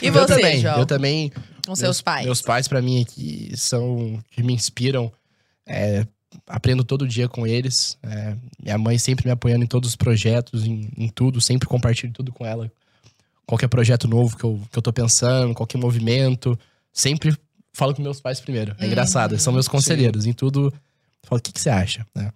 E eu você, também, João? eu também Com seus meus, pais? Meus pais, pra mim, aqui, são que me inspiram. É, aprendo todo dia com eles. É, minha mãe sempre me apoiando em todos os projetos, em, em tudo. Sempre compartilho tudo com ela. Qualquer projeto novo que eu, que eu tô pensando, qualquer movimento. Sempre falo com meus pais primeiro. É engraçado, eles são meus conselheiros. Em tudo, falo, o que, que você acha? né?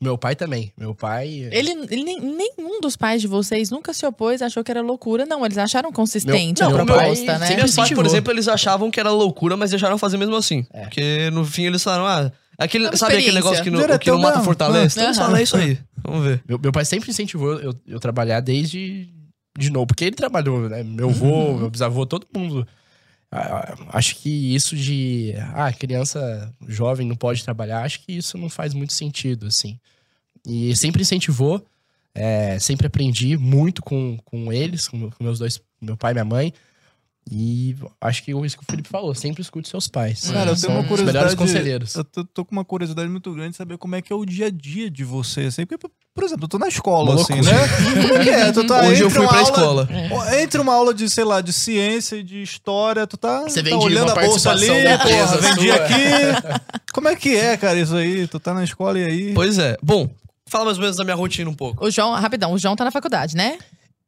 Meu pai também. Meu pai... Ele, ele nem- nenhum dos pais de vocês nunca se opôs, achou que era loucura. Não, eles acharam consistente Meu- a não, proposta, meu pai né? Meus pais, por exemplo, eles achavam que era loucura, mas deixaram fazer mesmo assim. É. Porque no fim eles falaram, ah, aquele, É sabe aquele negócio que, no, que não mata? Então eles Aham. falam, é isso aí. Vamos ver. Meu, meu pai sempre incentivou eu, eu trabalhar desde de novo, porque ele trabalhou, né? Meu avô, meu bisavô, todo mundo. Ah, ah, Acho que isso de. Ah, criança jovem não pode trabalhar, acho que isso não faz muito sentido, assim. E sempre incentivou, é, sempre aprendi muito com, com eles, com, com meus dois, meu pai e minha mãe. E acho que isso que o Felipe falou, sempre escute seus pais. Cara, eu São tenho uma os curiosidade. melhores conselheiros. Eu tô, tô com uma curiosidade muito grande de saber como é que é o dia a dia de você. Assim, porque, por exemplo, eu tô na escola, Uma assim, loucura. né? Como é que é? Tu tá Hoje eu fui uma pra aula- escola. Entre uma aula de, sei lá, de ciência e de história, tu tá, Você tá olhando uma a bolsa ali, porra, vendi sua. aqui. Como é que é, cara, isso aí? Tu tá na escola e aí? Pois é. Bom, fala mais ou menos da minha rotina um pouco. O João, rapidão, o João tá na faculdade, né?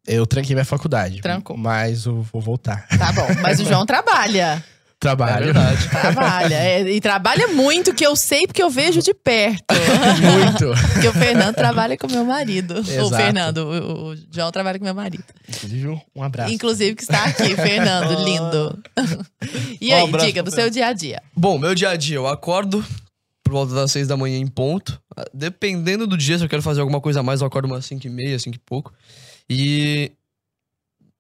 Eu tranquei minha faculdade. Trancou. Mas eu vou voltar. Tá bom. Mas o João trabalha. Trabalho. É. Trabalha. É, e trabalha muito, que eu sei porque eu vejo de perto. Muito. Porque o Fernando trabalha com meu marido. O Exato. Fernando, o, o João trabalha com meu marido. Inclusive, um abraço. Inclusive, que está aqui, Fernando, lindo. E Um aí, abraço diga, do seu dia a dia. Bom, meu dia a dia, eu acordo por volta das seis da manhã em ponto. Ah, Dependendo do dia, se eu quero fazer alguma coisa a mais, eu acordo umas cinco e meia, cinco e pouco. E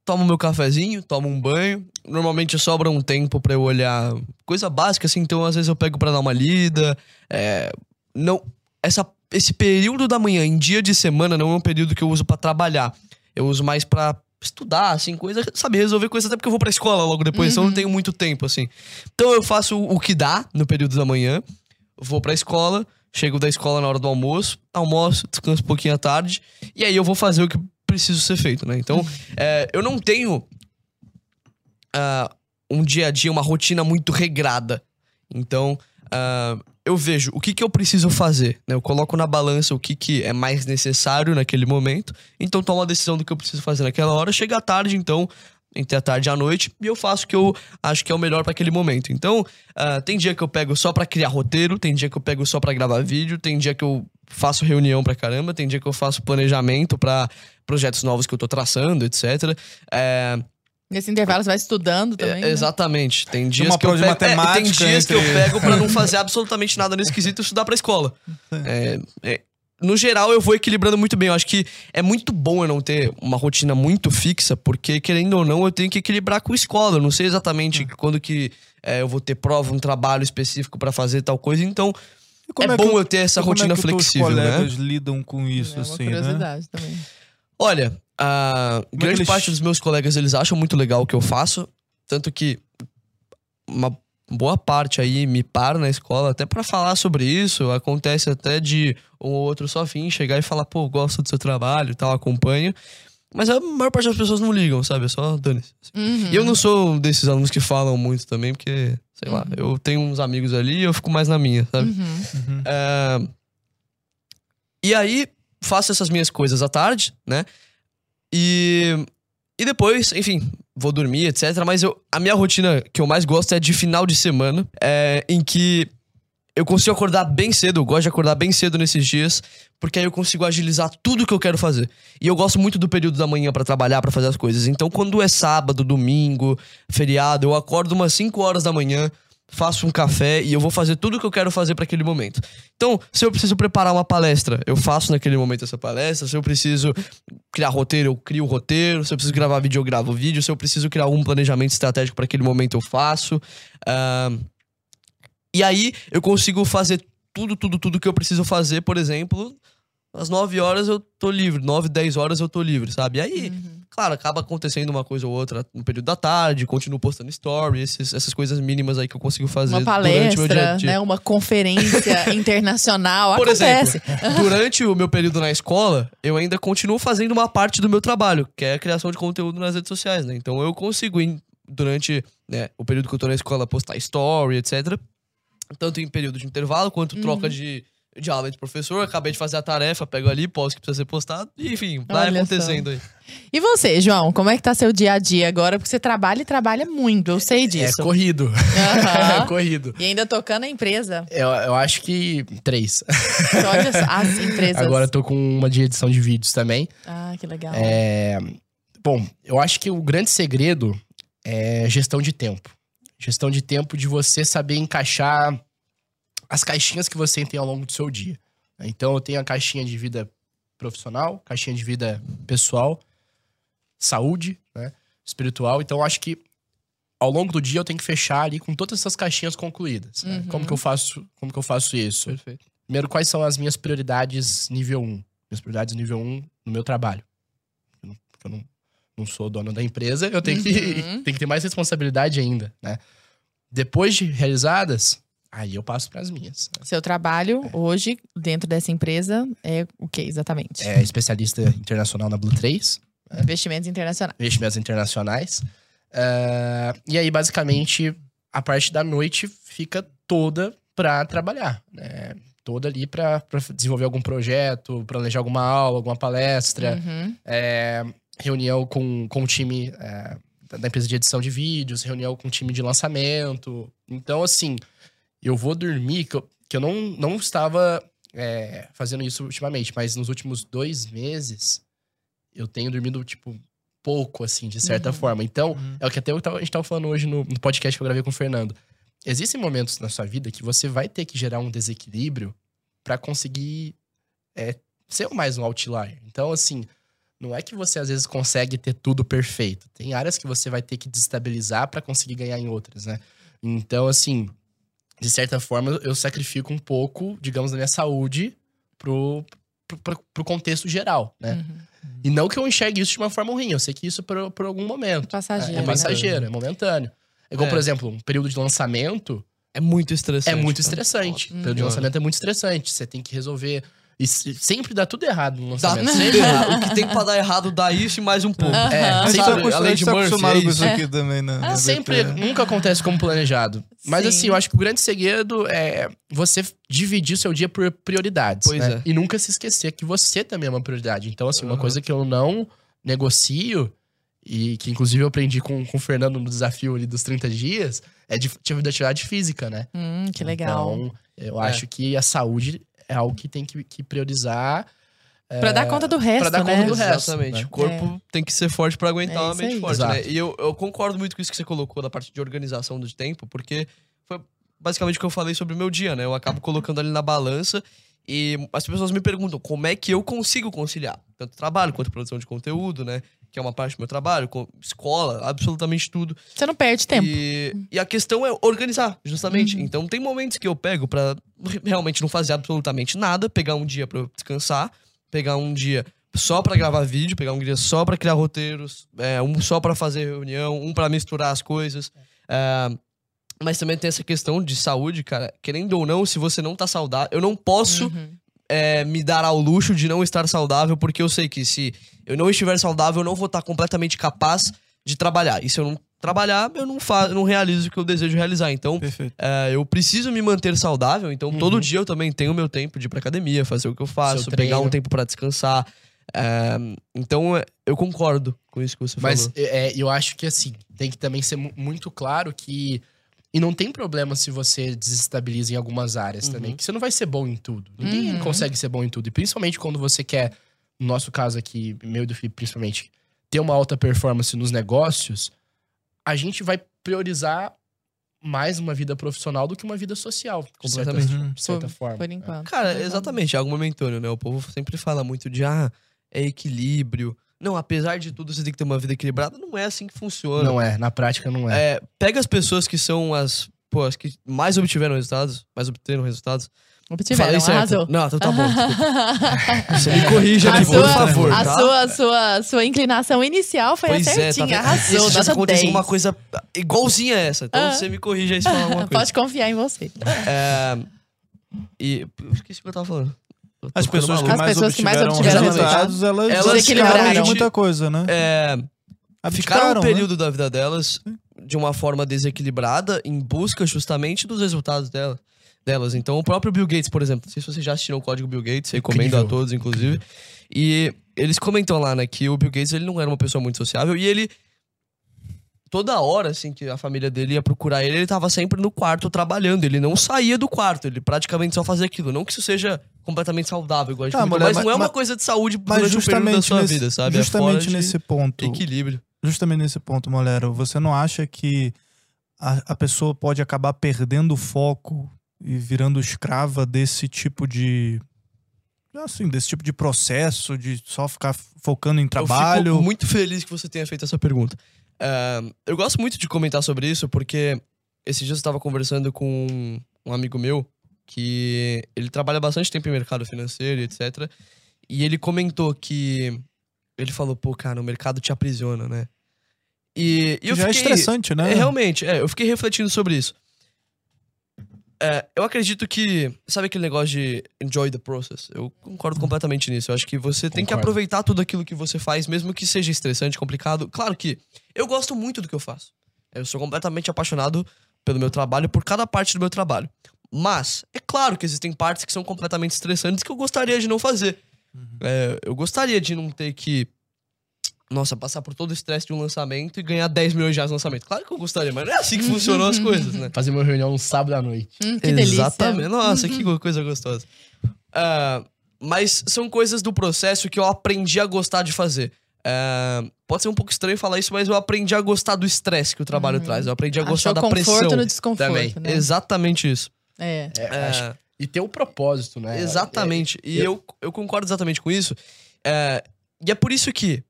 tomo meu cafezinho, tomo um banho. Normalmente sobra um tempo pra eu olhar coisa básica, assim, então às vezes eu pego pra dar uma lida. É, não, essa, esse período da manhã em dia de semana não é um período que eu uso pra trabalhar. Eu uso mais pra estudar, assim, coisa, sabe, resolver coisa até porque eu vou pra escola logo depois, então eu não tenho muito tempo, assim. Então eu faço o que dá no período da manhã, vou pra escola, chego da escola na hora do almoço, almoço, descanso um pouquinho à tarde, e aí eu vou fazer o que preciso ser feito, né? Então, é, eu não tenho ah, um dia a dia, uma rotina muito regrada. Então, ah, eu vejo o que, que eu preciso fazer, né? Eu coloco na balança o que, que é mais necessário naquele momento, então tomo a decisão do que eu preciso fazer naquela hora. Chega à tarde, então, entre a tarde e a noite, e eu faço o que eu acho que é o melhor para aquele momento. Então, ah, tem dia que eu pego só pra criar roteiro, tem dia que eu pego só pra gravar vídeo, tem dia que eu faço reunião pra caramba, tem dia que eu faço planejamento pra projetos novos que eu tô traçando, etc. É, Nesse intervalo você vai estudando também. É, né? exatamente. Tem dias uma que eu pego, é, tem matemática dias que eu pego pra não fazer absolutamente nada nesse quesito e estudar pra escola. É, é, no geral, eu vou equilibrando muito bem. Eu acho que é muito bom eu não ter uma rotina muito fixa, porque, querendo ou não, eu tenho que equilibrar com a escola. Eu não sei exatamente quando que é, eu vou ter prova, um trabalho específico pra fazer tal coisa. Então, como é, que bom o- eu ter essa como rotina é que os flexível, né? colegas lidam com isso, é uma assim, né? curiosidade também. Olha, a é que grande eles- parte dos meus colegas, eles acham muito legal o que eu faço. Tanto que uma boa parte aí me para na escola até pra falar sobre isso. Acontece até de um ou outro só vir, chegar e falar, pô, gosto do seu trabalho e tal, acompanho. Mas a maior parte das pessoas não ligam, sabe? É só dane-se. Uhum. E eu não sou um desses alunos que falam muito também, porque, sei lá, eu tenho uns amigos ali e eu fico mais na minha, sabe? Uhum. É, E aí, faço essas minhas coisas à tarde, né? E, e depois, enfim, vou dormir, etc. Mas eu, a minha rotina que eu mais gosto é de final de semana, é, em que eu consigo acordar bem cedo, eu gosto de acordar bem cedo nesses dias, porque aí eu consigo agilizar tudo que eu quero fazer. E eu gosto muito do período da manhã pra trabalhar, pra fazer as coisas. Então, quando é sábado, domingo, feriado, eu acordo umas 5 horas da manhã, faço um café e eu vou fazer tudo que eu quero fazer pra aquele momento. Então, se eu preciso preparar uma palestra, eu faço naquele momento essa palestra. Se eu preciso criar roteiro, eu crio o roteiro. Se eu preciso gravar vídeo, eu gravo vídeo. Se eu preciso criar algum planejamento estratégico pra aquele momento, eu faço. Ahn, e aí eu consigo fazer tudo, tudo, tudo que eu preciso fazer, por exemplo, às 9 horas eu tô livre, 9, 10 horas eu tô livre, sabe? E aí, Uhum. Claro, acaba acontecendo uma coisa ou outra no período da tarde, continuo postando story, esses- essas coisas mínimas aí que eu consigo fazer Uma durante o meu dia palestra, dia. né? Uma conferência internacional. Por Acontece. exemplo, durante o meu período na escola, eu ainda continuo fazendo uma parte do meu trabalho, que é a criação de conteúdo nas redes sociais, né? Então eu consigo, em- durante né, o período que eu tô na escola, postar story, etc. Tanto em período de intervalo, quanto Uhum. troca de, de aula entre professor. Acabei de fazer a tarefa, pego ali, posto que precisa ser postado. E, enfim, vai Olha acontecendo aí. E você, João, como é que tá seu dia a dia agora? Porque você trabalha e trabalha muito, eu sei É disso. corrido. Aham. é corrido. E ainda tocando a empresa. Eu, eu acho que três. Olha só, as empresas. Agora eu tô com uma de edição de vídeos também. Ah, que legal. É, Bom, eu acho que o grande segredo é gestão de tempo. Gestão de tempo de você saber encaixar as caixinhas que você tem ao longo do seu dia. Então eu tenho a caixinha de vida profissional, caixinha de vida pessoal, saúde, né, espiritual. Então acho que ao longo do dia eu tenho que fechar ali com todas essas caixinhas concluídas. né? Uhum. Como que eu faço? Como que eu faço isso? Perfeito. Primeiro, quais são as minhas prioridades nível 1? Minhas prioridades nível 1 no meu trabalho. Eu não- Porque eu não, não sou dono da empresa, eu tenho, que, Uhum. tenho que ter mais responsabilidade ainda, né? Depois de realizadas, aí eu passo para as minhas. Seu trabalho hoje, dentro dessa empresa, é o que exatamente? É especialista internacional na Blue 3, Investimentos internacionais. investimentos internacionais. Ah, e aí, basicamente, a parte da noite fica toda para trabalhar, né? Toda ali para desenvolver algum projeto, planejar alguma aula, alguma palestra. Uhum. é, reunião com, com o time é, da da empresa de edição de vídeos, reunião com o time de lançamento. Então, assim, eu vou dormir, que eu, que eu não, não estava é, fazendo isso ultimamente, mas nos últimos dois meses eu tenho dormido, tipo, pouco, assim, de certa Uhum. forma. Então, Uhum. é o que até eu tava- a gente tava falando hoje no, no podcast que eu gravei com o Fernando. Existem momentos na sua vida que você vai ter que gerar um desequilíbrio para conseguir é, ser mais um outlier. Então, assim, não é que você às vezes consegue ter tudo perfeito. Tem áreas que você vai ter que desestabilizar para conseguir ganhar em outras, né? Então, assim, de certa forma, eu sacrifico um pouco, digamos, da minha saúde pro, pro, pro- pro contexto geral, né? Uhum. E não que eu enxergue isso de uma forma ruim, eu sei que isso é por, por algum momento. Passageiro. É, né? passageiro, é momentâneo. É igual, É. por exemplo, um período de lançamento É muito estressante. é muito estressante. Hum. O período de lançamento é muito estressante. Você tem que resolver. E se- sempre dá tudo errado no Dá lançamento. tudo Sempre errado. O que tem pra dar errado dá isso e mais um pouco. Aham. É, sempre- tá acostum- a lei gente de tá Murphy, é com isso isso. aqui também, né? Ah, sempre, DT. nunca acontece como planejado. Mas Sim. assim, eu acho que o grande segredo é você dividir o seu dia por prioridades. Pois né? é. E nunca se esquecer que você também é uma prioridade. Então, assim, uma coisa que eu não negocio, e que inclusive eu aprendi com, com o Fernando no desafio ali dos 30 dias, é de, de atividade física, né? Hum, que legal. Então, eu É. acho que a saúde é algo que tem que, que priorizar. Pra dar conta do resto, dar conta né? do resto, Exatamente. né? O corpo tem que ser forte pra aguentar É uma mente aí. forte, Exato. né? E eu, eu concordo muito com isso que você colocou da parte de organização do tempo, porque foi basicamente o que eu falei sobre o meu dia, né? Eu acabo colocando ali na balança e as pessoas me perguntam como é que eu consigo conciliar tanto trabalho quanto produção de conteúdo, né? Que é uma parte do meu trabalho, escola, absolutamente tudo. Você não perde tempo. E, e a questão é organizar, justamente. Uhum. Então tem momentos que eu pego pra re- realmente não fazer absolutamente nada, pegar um dia pra eu descansar, pegar um dia só pra gravar vídeo, pegar um dia só pra criar roteiros, é, um só pra fazer reunião, um pra misturar as coisas. É, mas também tem essa questão de saúde, cara. Querendo ou não, se você não tá saudável, eu não posso Uhum. É, me dar ao luxo de não estar saudável, porque eu sei que se eu não estiver saudável, eu não vou estar completamente capaz de trabalhar. E se eu não trabalhar, eu não, faço, não realizo o que eu desejo realizar. Então, é, eu preciso me manter saudável, então Uhum. todo dia eu também tenho meu tempo de ir pra academia, fazer o que eu faço, Seu pegar um tempo pra descansar. É, então, é, eu concordo com isso que você Mas falou. é, eu acho que assim, tem que também ser mu- muito claro que. E não tem problema se você desestabiliza em algumas áreas Uhum. também, que você não vai ser bom em tudo. Ninguém Uhum. consegue ser bom em tudo. E principalmente quando você quer, no nosso caso aqui, meu e do Felipe principalmente, ter uma alta performance nos negócios, a gente vai priorizar mais uma vida profissional do que uma vida social, de certa, Completamente. de certa Por- forma. Por enquanto. Cara, exatamente, é algo momentâneo, né? O povo sempre fala muito de, ah, é equilíbrio. Não, apesar de tudo, você tem que ter uma vida equilibrada. Não é assim que funciona. Não é, na prática não é. É, pega as pessoas que são as, pô, as que mais obtiveram resultados, mais obteram resultados. Obtiveram, Falei certo. arrasou. Não, então tá bom. Você me corrija A por favor, a tá? sua, sua, sua inclinação inicial foi Pois é, tá certinha, vendo? E arrasou, dias nota aconteceu 10. uma coisa igualzinha a essa. Então Ah. você me corrija aí se falar alguma coisa. Pode confiar em você. É, e eu esqueci o que eu tava falando. As pessoas que. As mais pessoas que mais obtiveram resultados, elas, Elas desequilibraram de muita coisa, né? É, ficaram um né? período da vida delas de uma forma desequilibrada em busca justamente dos resultados dela, delas. Então, o próprio Bill Gates, por exemplo, não sei se vocês já assistiram o Código Bill Gates, recomendo Incrível. a todos, inclusive. E eles comentam lá, né, que o Bill Gates ele não era uma pessoa muito sociável e ele toda hora assim que a família dele ia procurar ele, ele tava sempre no quarto trabalhando, ele não saía do quarto, ele praticamente só fazia aquilo. Não que isso seja completamente saudável, igual a gente Tá, mulher, mas não é mas- uma coisa de saúde Mas período da justamente, sua nesse, vida, sabe? É justamente de nesse ponto, equilíbrio. justamente nesse ponto, Molero, você não acha que a, a pessoa pode acabar perdendo o foco e virando escrava desse tipo de assim, desse tipo de processo de só ficar focando em Eu trabalho? fico muito feliz que você tenha feito essa pergunta. É, eu gosto muito de comentar sobre isso porque esses dias eu estava conversando com um amigo meu que ele trabalha bastante tempo em mercado financeiro etc. E ele comentou que ele falou, pô, cara, o mercado te aprisiona, né? E, e eu já é fiquei, estressante, né? é, realmente, é, eu fiquei refletindo sobre isso. É, eu acredito que. Sabe aquele negócio de enjoy the process? Eu concordo completamente nisso. Eu acho que você tem que aproveitar tudo aquilo que você faz, mesmo que seja estressante, complicado. Claro que eu gosto muito do que eu faço. Eu sou completamente apaixonado pelo meu trabalho, por cada parte do meu trabalho. Mas, é claro que existem partes que são completamente estressantes que eu gostaria de não fazer. É, eu gostaria de não ter que. Nossa, passar por todo o estresse de um lançamento e ganhar 10 milhões de reais no lançamento. Claro que eu gostaria, mas não é assim que funcionam as coisas, né? Fazer uma reunião no sábado à noite. Hum, que delícia. Exatamente. Nossa, que go- coisa gostosa. Ah, mas são coisas do processo que eu aprendi a gostar de fazer. Ah, pode ser um pouco estranho falar isso, mas eu aprendi a gostar do estresse que o trabalho traz. Eu aprendi a gostar Achou da conforto pressão. no desconforto, também. né? Exatamente isso. É. É, É, acho- E ter o propósito, né? exatamente. e eu- eu, eu concordo exatamente com isso. É, e é por isso que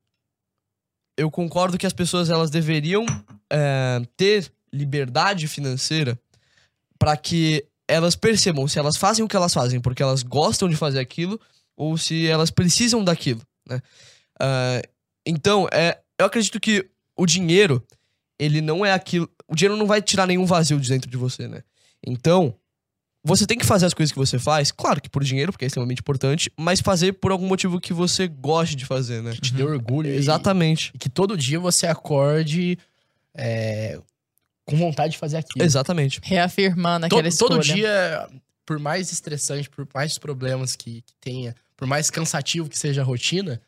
eu concordo que as pessoas elas deveriam é, ter liberdade financeira para que elas percebam se elas fazem o que elas fazem porque elas gostam de fazer aquilo ou se elas precisam daquilo, né? Ah, então, é, eu acredito que o dinheiro, ele não é aquilo. O dinheiro não vai tirar nenhum vazio de dentro de você, né? Então, você tem que fazer as coisas que você faz, claro que por dinheiro, porque é extremamente importante, mas fazer por algum motivo que você goste de fazer, né? Que te dê orgulho. e- Exatamente. E que todo dia você acorde é, com vontade de fazer aquilo. Exatamente. Reafirmando aquela escolha. todo dia, por mais estressante, por mais problemas que, que tenha, por mais cansativo que seja a rotina,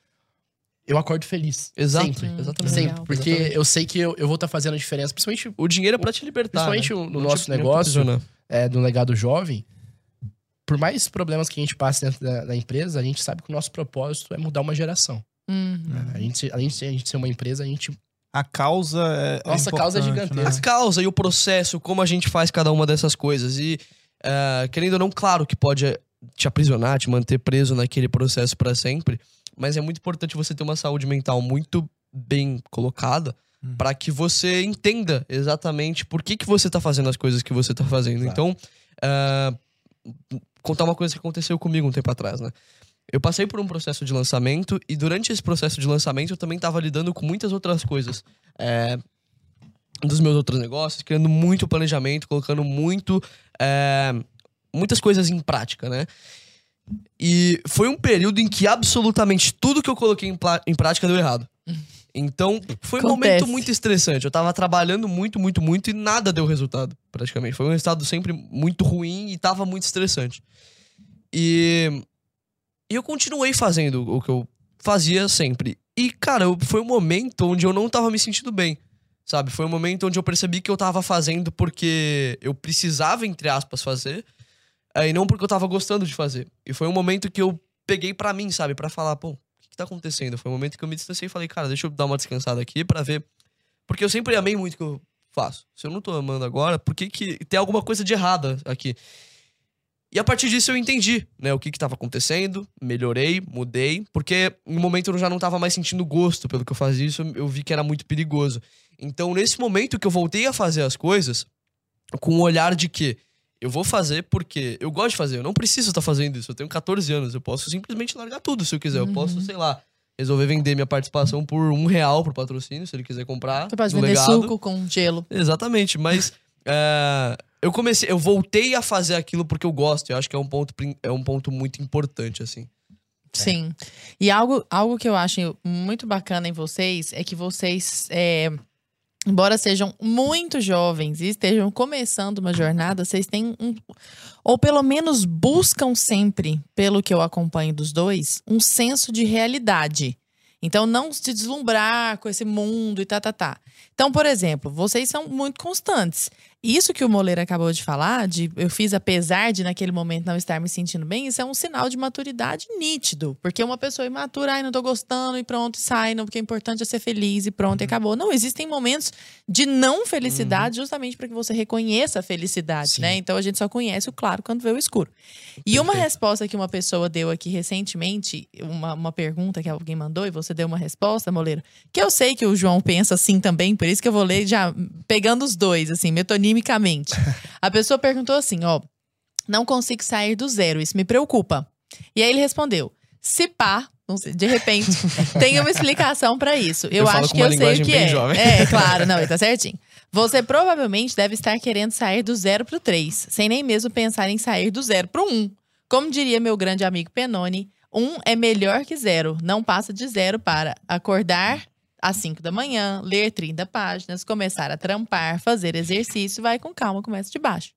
eu acordo feliz. Exato. Sempre. Hum, Exatamente. Sempre. Legal. Porque Exatamente. eu sei que eu, eu vou estar fazendo a diferença, principalmente O dinheiro é pra te libertar. Principalmente né? no Não nosso te negócio, é, do legado jovem. por mais problemas que a gente passe dentro da, da empresa, a gente sabe que o nosso propósito é mudar uma geração. Uhum. A gente, além de a gente ser uma empresa, a gente. A causa é. Nossa é causa é gigantesca. A causa e o processo, como a gente faz cada uma dessas coisas. E, eh, querendo ou não, claro que pode eh, te aprisionar, te manter preso naquele processo para sempre. Mas é muito importante você ter uma saúde mental muito bem colocada Hum. para que você entenda exatamente por que, que você tá fazendo as coisas que você tá fazendo. Então, eh, contar uma coisa que aconteceu comigo um tempo atrás, né? Eu passei por um processo de lançamento e durante esse processo de lançamento eu também estava lidando com muitas outras coisas. É, dos meus outros negócios, criando muito planejamento, colocando muito. é, muitas coisas em prática, né? E foi um período em que absolutamente tudo que eu coloquei em, em prática deu errado. Então, foi um Acontece. momento muito estressante. Eu tava trabalhando muito, muito, muito e nada deu resultado, praticamente. Foi um resultado sempre muito ruim e tava muito estressante. E, e eu continuei fazendo o que eu fazia sempre. E, cara, eu- foi um momento onde eu não tava me sentindo bem. Sabe? Foi um momento onde eu percebi que eu tava fazendo porque eu precisava, entre aspas, fazer. eh, E não porque eu tava gostando de fazer. E foi um momento que eu peguei pra mim, sabe? Pra falar, pô, o que, que tá acontecendo? Foi um momento que eu me distanciei e falei, cara, deixa eu dar uma descansada aqui pra ver. Porque eu sempre amei muito o que eu faço. Se eu não tô amando agora, por que, que tem alguma coisa de errada aqui? E a partir disso eu entendi, né, o que que tava acontecendo, melhorei, mudei, porque no momento eu já não tava mais sentindo gosto pelo que eu fazia, isso eu vi que era muito perigoso. Então, nesse momento que eu voltei a fazer as coisas, com o olhar de que eu vou fazer porque eu gosto de fazer, eu não preciso estar fazendo isso, eu tenho 14 anos, eu posso simplesmente largar tudo se eu quiser, eu posso, sei lá, resolver vender minha participação por um real pro patrocínio, se ele quiser comprar. Você pode vender legado. suco com gelo. Exatamente, mas é, eu comecei, eu voltei a fazer aquilo porque eu gosto. Eu acho que é um ponto, é um ponto muito importante, assim. Sim. E algo, algo que eu acho muito bacana em vocês é que vocês, é, embora sejam muito jovens e estejam começando uma jornada, vocês têm um. Ou pelo menos buscam sempre, pelo que eu acompanho dos dois, um senso de realidade. Então, não se deslumbrar com esse mundo e tá, tá, tá. Então, por exemplo, vocês são muito constantes. Isso que o Moleiro acabou de falar, de eu fiz apesar de naquele momento não estar me sentindo bem, isso é um sinal de maturidade nítido. Porque uma pessoa imatura, ai, não tô gostando e pronto, sai, não, porque o importante é ser feliz e pronto, e acabou. Não, existem momentos de não felicidade justamente para que você reconheça a felicidade, Sim. né? Então a gente só conhece o claro quando vê o escuro. E uma resposta que uma pessoa deu aqui recentemente, uma, uma pergunta que alguém mandou e você deu uma resposta, Moleiro, que eu sei que o João pensa assim também, por isso que eu vou ler já pegando os dois, assim, A pessoa perguntou assim, ó, não consigo sair do zero, isso me preocupa. E aí ele respondeu, se pá, não sei, de repente, tem uma explicação pra isso. Eu, Eu acho que eu sei o que é. jovem. É, claro, não, ele tá certinho. Você provavelmente deve estar querendo sair do zero pro três, sem nem mesmo pensar em sair do zero pro um. Como diria meu grande amigo Penone, um é melhor que zero. Não passa de zero para acordar às 5 da manhã, ler 30 páginas, começar a trampar, fazer exercício, vai com calma, começa de baixo.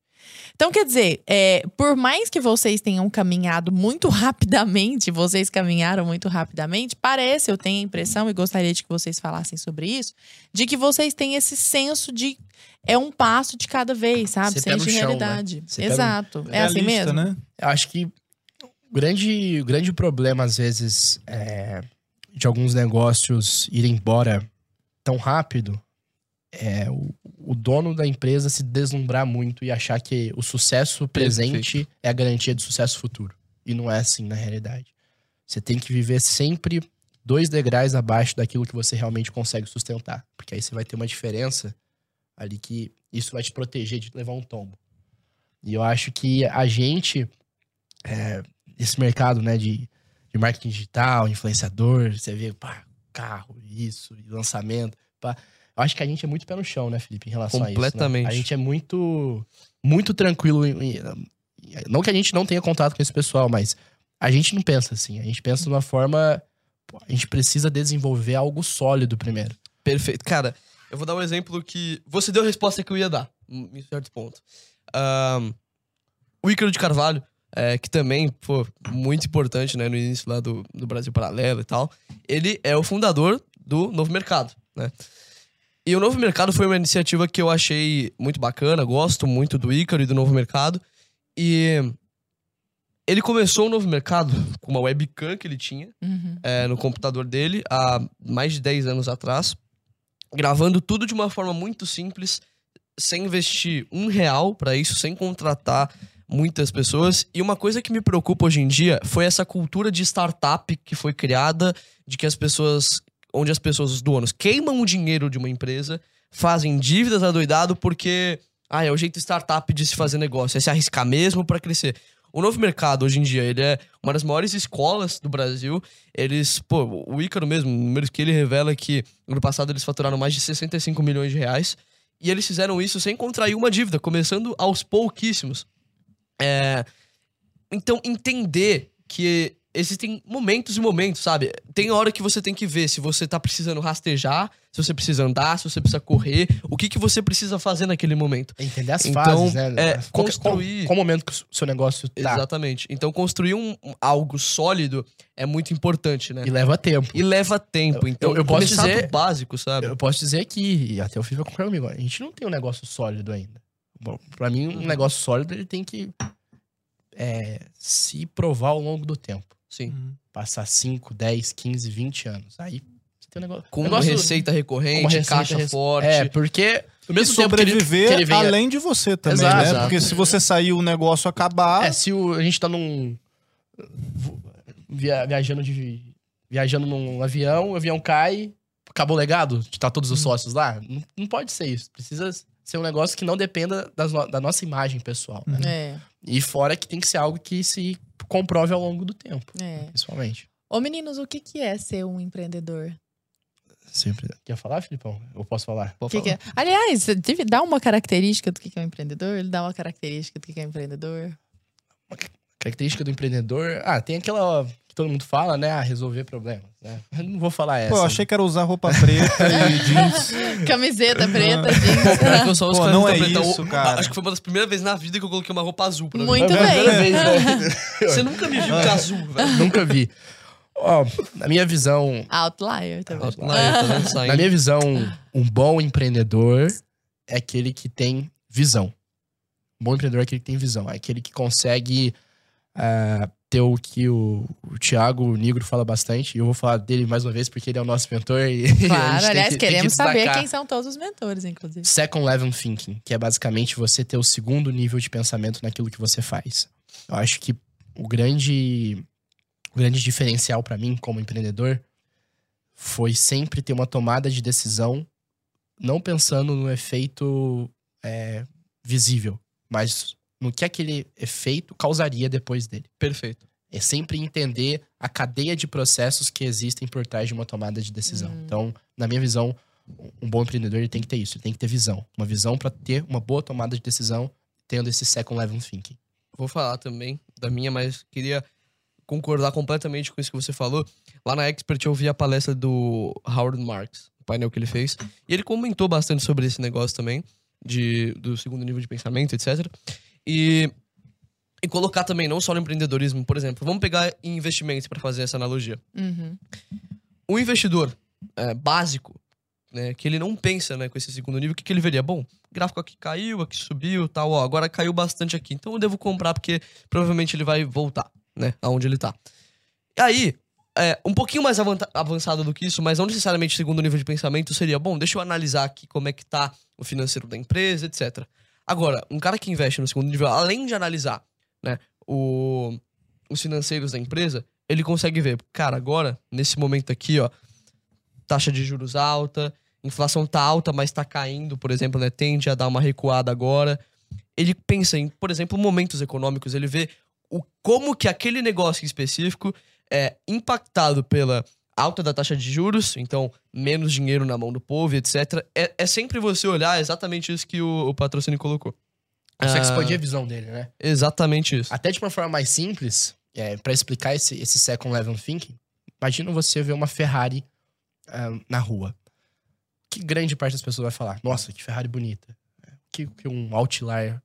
Então, quer dizer, é, por mais que vocês tenham caminhado muito rapidamente, vocês caminharam muito rapidamente, parece, eu tenho a impressão, e gostaria de que vocês falassem sobre isso, de que vocês têm esse senso de é um passo de cada vez, sabe? Senso no de chão, né? realidade. Pé no- Exato. É assim Realista, mesmo? né? Eu acho que o grande, o grande problema, às vezes, é, de alguns negócios irem embora tão rápido é o, o dono da empresa se deslumbrar muito e achar que o sucesso presente é a garantia de sucesso futuro. E não é assim na realidade. Você tem que viver sempre dois degraus abaixo daquilo que você realmente consegue sustentar. Porque aí você vai ter uma diferença ali que isso vai te proteger de levar um tombo. E eu acho que a gente, é, esse mercado né, de, de marketing digital, influenciador, você vê, pá, carro, isso, lançamento, pá. Eu acho que a gente é muito pé no chão, né, Felipe, em relação a isso. Completamente. né? A gente é muito, muito tranquilo. em- não que a gente não tenha contato com esse pessoal, mas a gente não pensa assim. A gente pensa de uma forma. pô, a gente precisa desenvolver algo sólido primeiro. Perfeito. Cara, eu vou dar um exemplo que. Você deu a resposta que eu ia dar, em certo ponto. Ahn, o Ícaro de Carvalho, é, que também, pô, muito importante, né, no início lá do, do Brasil Paralelo e tal, ele é o fundador do Novo Mercado, né? E o Novo Mercado foi uma iniciativa que eu achei muito bacana, gosto muito do Ícaro e do Novo Mercado. E Ele começou um novo mercado com uma webcam que ele tinha Uhum. é, no computador dele há mais de 10 anos atrás, gravando tudo de uma forma muito simples, sem investir um real pra isso, sem contratar muitas pessoas. E uma coisa que me preocupa hoje em dia foi essa cultura de startup que foi criada, de que as pessoas, onde as pessoas, os donos, queimam o dinheiro de uma empresa, fazem dívidas adoidado porque ah, é o jeito startup de se fazer negócio, é se arriscar mesmo pra crescer. O novo mercado, hoje em dia, ele é uma das maiores escolas do Brasil. Eles, pô, o Ícaro mesmo, números que ele revela é que no ano passado eles faturaram mais de 65 milhões de reais. E eles fizeram isso sem contrair uma dívida, começando aos pouquíssimos. É, Então, entender que existem momentos e momentos, sabe? Tem hora que você tem que ver se você tá precisando rastejar, se você precisa andar, se você precisa correr, o que, que você precisa fazer naquele momento. Entender as Então, fases, né? é, Qual, construir- Qual, qual momento que o seu negócio tá. Exatamente. Então, construir um, algo sólido é muito importante, né? E leva tempo. E leva tempo. Então, eu posso começar dizer- básico, sabe? Eu posso dizer que, e até o Fih vai concordar comigo, a gente não tem um negócio sólido ainda. Bom, pra mim, um negócio sólido, ele tem que é, se provar ao longo do tempo. Sim. Passar 5, 10, 15, 20 anos. Aí você tem um negócio... Com negócio, receita recorrente, uma receita caixa rec- forte. É, porque E mesmo tempo que ele, sobreviver que ele venha- além de você também, Exato, né? exato. Porque se você sair o negócio acabar. É, se o- a gente tá num. via- viajando de. Viajando num avião, o avião cai, acabou o legado de estar todos os sócios lá. Não, não pode ser isso. Precisa ser um negócio que não dependa das no- da nossa imagem pessoal. né? É, E fora que tem que ser algo que se comprove ao longo do tempo, é. principalmente. Ô, meninos, o que, que é ser um empreendedor? Sempre. Quer falar, Filipão? Eu posso falar? Que que falar. é? Aliás, você deve dar uma característica do que que é um empreendedor? Ele dá uma característica do que que é um empreendedor? Característica do empreendedor. Ah, tem aquela que todo mundo fala, né? Ah, resolver problemas. Né? Eu não vou falar essa. Pô, eu achei que era usar roupa preta e jeans. Camiseta preta, Pô, jeans. eu só uso Pô, não é preta. isso, O- cara. Acho que foi uma das primeiras vezes na vida que eu coloquei uma roupa azul pra Muito mim. É bem. vez, né? Você nunca me viu de azul, velho. Nunca vi. Ó, na minha visão, Outlier também. Lá, tá vendo? Saindo. na minha visão, um bom empreendedor é aquele que tem visão. Um bom empreendedor é aquele que tem visão. É aquele que consegue ah, ter o que o, o Thiago Nigro fala bastante. E eu vou falar dele mais uma vez porque ele é o nosso mentor. E Claro, aliás, que- tem que queremos saber quem são todos os mentores, inclusive. Second Level Thinking, que é basicamente você ter o segundo nível de pensamento naquilo que você faz. Eu acho que o grande, o grande diferencial pra mim como empreendedor foi sempre ter uma tomada de decisão não pensando no efeito é, visível, mas no que aquele efeito causaria depois dele. Perfeito. É sempre entender a cadeia de processos que existem por trás de uma tomada de decisão. Hum. Então, na minha visão, um bom empreendedor ele tem que ter isso, ele tem que ter visão. Uma visão para ter uma boa tomada de decisão, tendo esse second level thinking. Vou falar também da minha, mas queria concordar completamente com isso que você falou. Lá na Expert eu vi a palestra do Howard Marks, o painel que ele fez. E ele comentou bastante sobre esse negócio também, de, do segundo nível de pensamento, etc. E, e colocar também, não só no empreendedorismo, por exemplo, vamos pegar em investimentos para fazer essa analogia. Uhum. Um investidor é, básico, né, que ele não pensa né, com esse segundo nível, o que, que ele veria? Bom, gráfico aqui caiu, aqui subiu, tal, ó, agora caiu bastante aqui, então eu devo comprar porque provavelmente ele vai voltar, né, aonde ele tá. E aí, é, um pouquinho mais avançado do que isso, mas não necessariamente segundo nível de pensamento, seria, bom, deixa eu analisar aqui como é que tá o financeiro da empresa, etc. Agora, um cara que investe no segundo nível, além de analisar, né, o- os financeiros da empresa, ele consegue ver, cara, agora, nesse momento aqui, ó, taxa de juros alta, inflação tá alta, mas tá caindo, por exemplo, né? Tende a dar uma recuada agora. Ele pensa em, por exemplo, momentos econômicos, ele vê o, como que aquele negócio em específico é impactado pela alta da taxa de juros, então menos dinheiro na mão do povo, etc. É, é sempre você olhar exatamente isso que o, o patrocínio colocou. Consegue Ah, expandir a visão dele, né? Exatamente isso. Até de uma forma mais simples, é, para explicar esse, esse second level thinking, imagina você ver uma Ferrari ah, na rua. Que grande parte das pessoas vai falar, nossa, que Ferrari bonita. O que, que um outlier,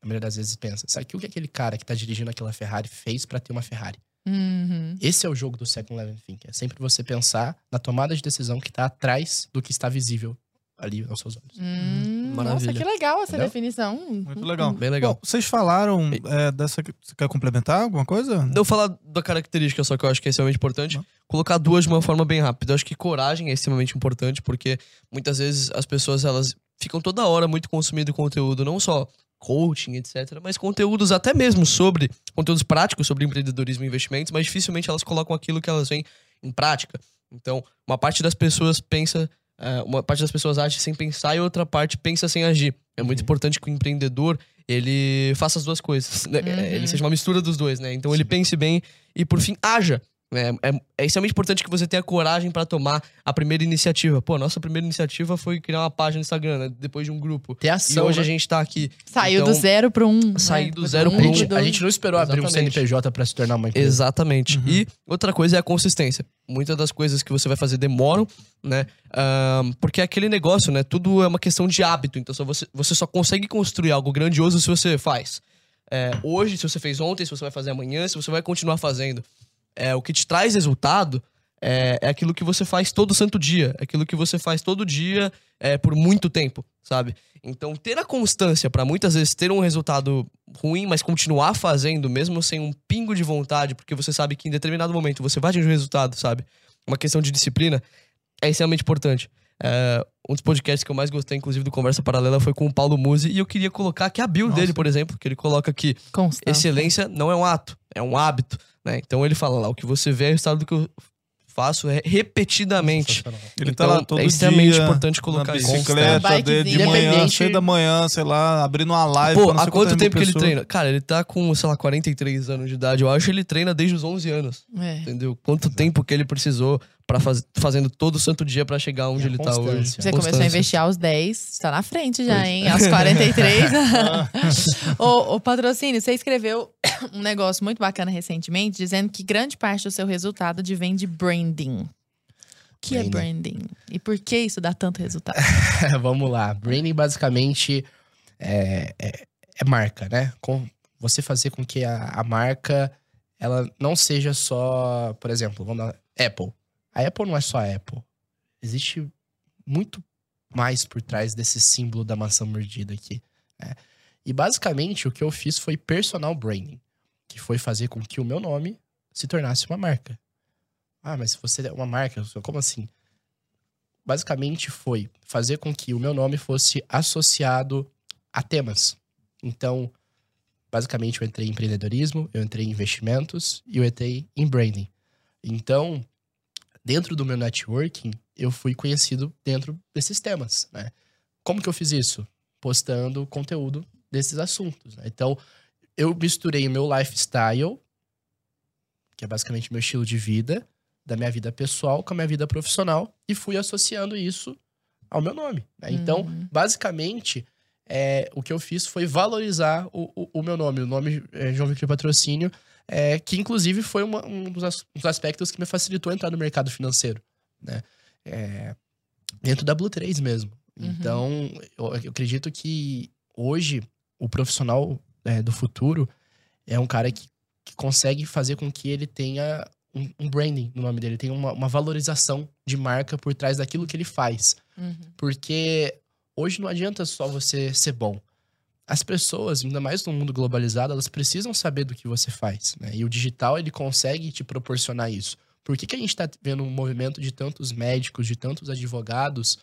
na maioria das vezes, pensa? Sabe o que aquele cara que tá dirigindo aquela Ferrari fez para ter uma Ferrari? Uhum. Esse é o jogo do second level thinking. É sempre você pensar na tomada de decisão que tá atrás do que está visível ali aos seus olhos. Hum, Nossa, Maravilha. que legal essa Entendeu? definição. Muito legal. Bem legal. Bom, vocês falaram é, dessa. Você quer complementar alguma coisa? Não falar da característica só que eu acho que é extremamente importante. Colocar duas de uma forma bem rápida. Eu acho que coragem é extremamente importante, porque muitas vezes as pessoas elas ficam toda hora muito consumindo conteúdo, não só coaching, etc., mas conteúdos até mesmo sobre conteúdos práticos sobre empreendedorismo e investimentos, mas dificilmente elas colocam aquilo que elas veem em prática. Então, uma parte das pessoas pensa, eh, uma parte das pessoas age sem pensar e outra parte pensa sem agir. É muito Uhum. importante que o empreendedor ele faça as duas coisas, né? Uhum. ele seja uma mistura dos dois, né? Então ele pense bem e por fim haja. É, é, é extremamente importante que você tenha coragem para tomar a primeira iniciativa. Pô, a nossa primeira iniciativa foi criar uma página no Instagram, né? depois de um grupo. Ter E ação. hoje né? a gente tá aqui. Saiu Então, do zero para um. sair né? do zero Um, pro A um. gente, a gente não esperou abrir um Exatamente. CNPJ pra se tornar uma empresa. Exatamente. Uhum. E outra coisa é a consistência. Muitas das coisas que você vai fazer demoram, né? Ahn, porque é aquele negócio, né? Tudo é uma questão de hábito. Então só você, você só consegue construir algo grandioso se você faz. É, hoje, se você fez ontem, se você vai fazer amanhã, se você vai continuar fazendo. É, o que te traz resultado é, é aquilo que você faz todo santo dia. É aquilo que você faz todo dia é, por muito tempo, sabe? Então, ter a constância para muitas vezes ter um resultado ruim, mas continuar fazendo, mesmo sem um pingo de vontade, porque você sabe que em determinado momento você vai atingir o resultado, sabe? Uma questão de disciplina é extremamente importante. É, um dos podcasts que eu mais gostei, inclusive, do Conversa Paralela foi com o Paulo Musi, e eu queria colocar aqui a bio Nossa. dele, por exemplo, que ele coloca aqui: excelência não é um ato, é um hábito, né? Então ele fala lá: o que você vê é o resultado do que eu faço é repetidamente. Ele Então, tá lá todo é extremamente dia, importante na colocar isso. bicicleta dele de manhã, seis da manhã, sei lá, abrindo uma live. Pô, há quanto tempo que ele treina? Cara, ele tá com, sei lá, 43 anos de idade. Eu acho que ele treina desde os 11 anos. É. Entendeu? Quanto tempo que ele precisou para faz... fazendo todo santo dia pra chegar onde E a ele tá hoje. constância. Você começou a Constância. investir aos 10, está na frente já, hein? Aos 43. ô, ô, patrocínio, você escreveu um negócio muito bacana recentemente, dizendo que grande parte do seu resultado advém de branding. O que é branding? E por que isso dá tanto resultado? Vamos lá. Branding basicamente é, é, é marca, né? Com você fazer com que a, a marca ela não seja só, por exemplo, vamos lá, Apple. A Apple não é só a Apple. Existe muito mais por trás desse símbolo da maçã mordida aqui. né? E basicamente o que eu fiz foi personal branding, que foi fazer com que o meu nome se tornasse uma marca. Ah, mas se você é uma marca, como assim? basicamente foi fazer com que o meu nome fosse associado a temas. Então, basicamente, eu entrei em empreendedorismo, eu entrei em investimentos e eu entrei em branding. Então, dentro do meu networking, eu fui conhecido dentro desses temas, né? Como que eu fiz isso? Postando conteúdo desses assuntos. né? Então, eu misturei o meu lifestyle, que é basicamente meu estilo de vida, da minha vida pessoal com a minha vida profissional e fui associando isso ao meu nome. né? Então, Uhum. basicamente, é, o que eu fiz foi valorizar o, o- o meu nome, o nome é, João Victor Patrocínio, é, que inclusive foi uma- um dos, as- dos aspectos que me facilitou entrar no mercado financeiro, né? É, dentro da Blue 3 mesmo. Uhum. Então, eu, eu acredito que hoje o profissional é, do futuro é um cara que, que consegue fazer com que ele tenha um, um branding no nome dele, tenha uma, uma valorização de marca por trás daquilo que ele faz. Uhum. Porque hoje não adianta só você ser bom. As pessoas, ainda mais no mundo globalizado, elas precisam saber do que você faz. Né? E o digital, ele consegue te proporcionar isso. Por que, que a gente está vendo um movimento de tantos médicos, de tantos advogados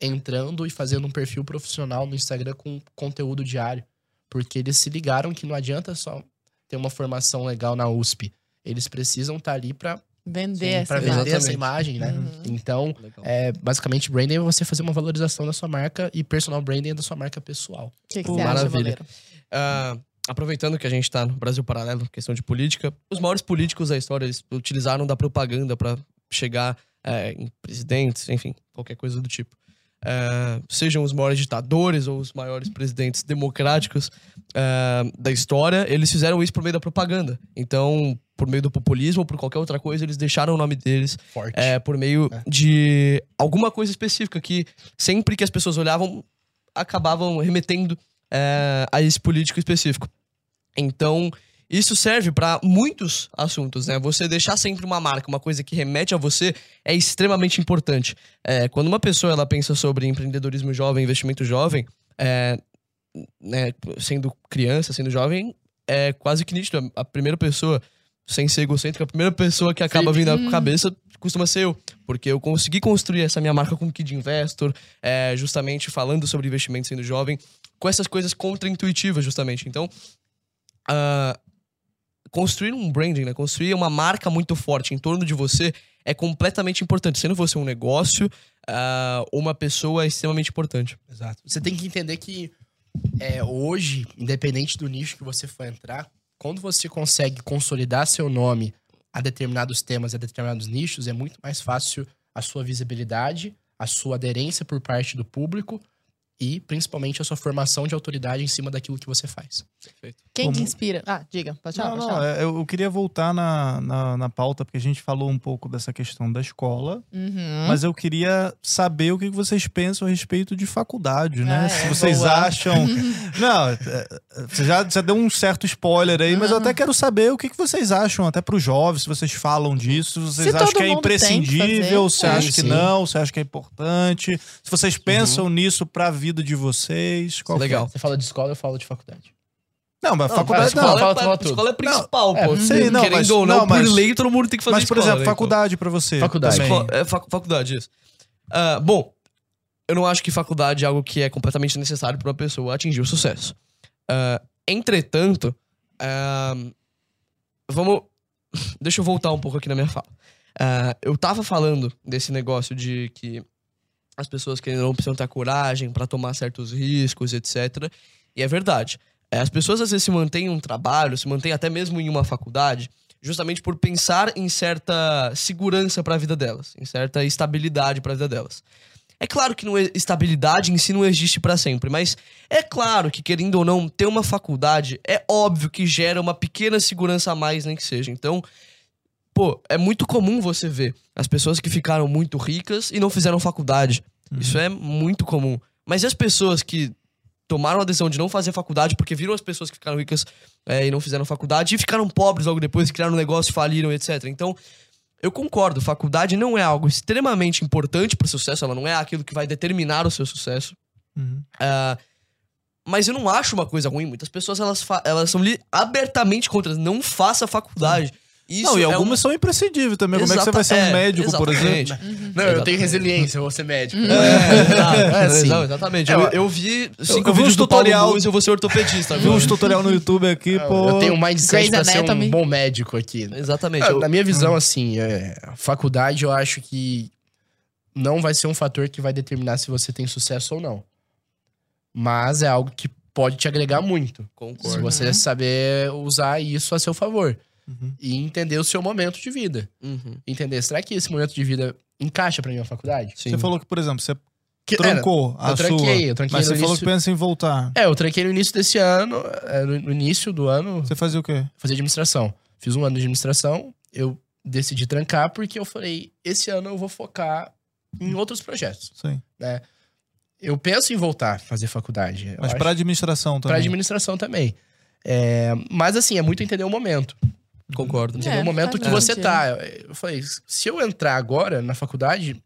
entrando e fazendo um perfil profissional no Instagram com conteúdo diário? Porque eles se ligaram que não adianta só ter uma formação legal na USP. Eles precisam estar ali para Vender essa vender imagem. essa imagem, né? Uhum. Então, é, basicamente, branding é você fazer uma valorização da sua marca e personal branding é da sua marca pessoal. O que, que Pô, você acha, maravilha. Boleiro? Ah, aproveitando que a gente tá no Brasil Paralelo, questão de política, os maiores políticos da história, eles utilizaram da propaganda pra chegar é, em presidentes, enfim, qualquer coisa do tipo. É, sejam os maiores ditadores ou os maiores presidentes democráticos é, da história, eles fizeram isso por meio da propaganda. Então, por meio do populismo ou por qualquer outra coisa, eles deixaram o nome deles Forte. é, por meio É. de alguma coisa específica que sempre que as pessoas olhavam, acabavam remetendo é, a esse político específico. Então, isso serve para muitos assuntos, né? Você deixar sempre uma marca, uma coisa que remete a você, é extremamente importante. É, quando uma pessoa ela pensa sobre empreendedorismo jovem, investimento jovem, é, né, sendo criança, sendo jovem, é quase que nítido. A primeira pessoa, sem ser egocêntrica, a primeira pessoa que acaba vindo à cabeça costuma ser eu. Porque eu consegui construir essa minha marca com Kid Investor, é, justamente falando sobre investimento sendo jovem, com essas coisas contra-intuitivas, justamente. Então, ah, construir um branding, né? Construir uma marca muito forte em torno de você é completamente importante. Sendo você um negócio, ah, uma pessoa é extremamente importante. Exato. Você tem que entender que é, hoje, independente do nicho que você for entrar, quando você consegue consolidar seu nome a determinados temas, a determinados nichos, é muito mais fácil a sua visibilidade, a sua aderência por parte do público e principalmente a sua formação de autoridade em cima daquilo que você faz. Quem que Como- inspira? Ah, diga, pode falar, Não, pode não, falar. é, eu eu queria voltar na, na, na pauta, porque a gente falou um pouco dessa questão da escola, Uhum. mas eu queria saber o que vocês pensam a respeito de faculdade, né? Ah, Se é, vocês boa. acham. não, é, você já, já deu um certo spoiler aí, mas eu até quero saber o que vocês acham, até para os jovens, se vocês falam disso, se vocês Se acham que é imprescindível, se é. acham que não, se acham que é importante, se vocês pensam nisso para a vida de vocês. Qual é? Legal. Você fala de escola, eu falo de faculdade. Não, mas Não, faculdade escola, não. é, tudo. escola é principal, É, pô. sei, não, Querendo mas- ou não, não, mas- por lei, todo mundo tem que fazer Mas, por escola, exemplo, né, então. faculdade pra você. Faculdade. Escola- é, fac- faculdade, isso. Ah, bom, eu não acho que faculdade é algo que é completamente necessário para uma pessoa atingir o sucesso. Ah, entretanto, ah, vamos. Deixa eu voltar um pouco aqui na minha fala. Eu tava falando desse negócio de que as pessoas ou não precisam ter coragem para tomar certos riscos, etc. E é verdade. É, As pessoas às vezes se mantêm em um trabalho, se mantêm até mesmo em uma faculdade, justamente por pensar em certa segurança para a vida delas, em certa estabilidade para a vida delas. É claro que não é- estabilidade em si não existe para sempre, mas é claro que querendo ou não ter uma faculdade é óbvio que gera uma pequena segurança a mais nem que seja. Então, pô, é muito comum você ver as pessoas que ficaram muito ricas e não fizeram faculdade. Isso é muito comum. Mas e as pessoas que tomaram a decisão de não fazer faculdade porque viram as pessoas que ficaram ricas é, e não fizeram faculdade e ficaram pobres logo depois, criaram um negócio, faliram, etc. Então, eu concordo, faculdade não é algo extremamente importante para o sucesso, ela não é aquilo que vai determinar o seu sucesso. Uhum. Ah, mas eu não acho uma coisa ruim. Muitas pessoas elas, elas são abertamente contra. Não faça faculdade. Isso não, e é algumas um- são imprescindíveis também. Como é que você vai ser um é, médico, por exemplo? Não, eu tenho resiliência, eu vou ser médico. É, exato, É assim. exato, exatamente. É, Eu, eu- vi cinco eu vi vídeos tutorial- e eu vou ser ortopedista Vi agora. uns tutorial no YouTube aqui, pô. Eu tenho um mindset Grey's pra ser um bom médico aqui. Exatamente. Ah, eu- Na minha visão, assim, é, a faculdade eu acho que não vai ser um fator que vai determinar se você tem sucesso ou não. Mas é algo que pode te agregar muito. Se Concordo. você saber usar isso a seu favor. Uhum. E entender o seu momento de vida. Uhum, Entender, será que esse momento de vida encaixa pra minha faculdade? sim. Você falou que, por exemplo, você Que, trancou é, a eu tranquei, sua. eu tranquei mas você falou início- que pensa em voltar. É, eu tranquei no início desse ano, é, no início do ano, Você fazia o quê? fazer administração. Fiz um ano de administração, eu decidi trancar porque eu falei, esse ano eu vou focar em outros projetos. Sim. Eu penso em voltar a fazer faculdade. Mas acho- pra administração pra também. administração também. É, mas assim, é muito entender o momento. Concordo. Entender É, o momento que você tá. Eu falei, se eu entrar agora na faculdade,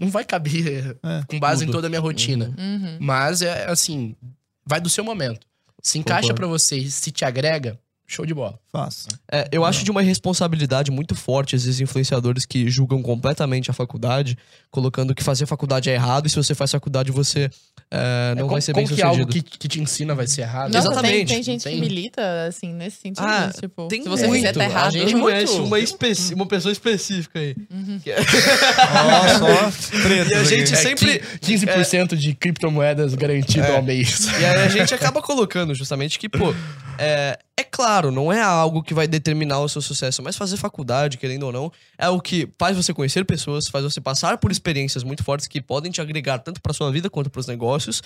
não vai caber É, com base em tudo. toda a minha rotina. Uhum. Mas é assim, vai do seu momento. Se encaixa pra você e se te agrega, show de bola. Faça. É, eu acho de uma responsabilidade muito forte esses influenciadores que julgam completamente a faculdade, colocando que fazer faculdade é errado e se você faz faculdade você é, não É, vai ser bem como que algo sucedido. que, que te ensina vai ser errado? Nossa, Exatamente. Tem, tem gente Tem. que milita, assim, nesse sentido. Ah, tipo, Tem se você muito. fizer, tá A errado. gente Muito. conhece uma, especi- uma pessoa específica aí. Que é- Ó, só treta. E a gente É, sempre- 15% de criptomoedas garantido ao mês. E aí a gente acaba colocando justamente que, pô, é, é claro, não é algo que vai determinar o seu sucesso, mas fazer faculdade, querendo ou não, é o que faz você conhecer pessoas, faz você passar por experiências muito fortes que podem te agregar tanto pra sua vida quanto pros negócios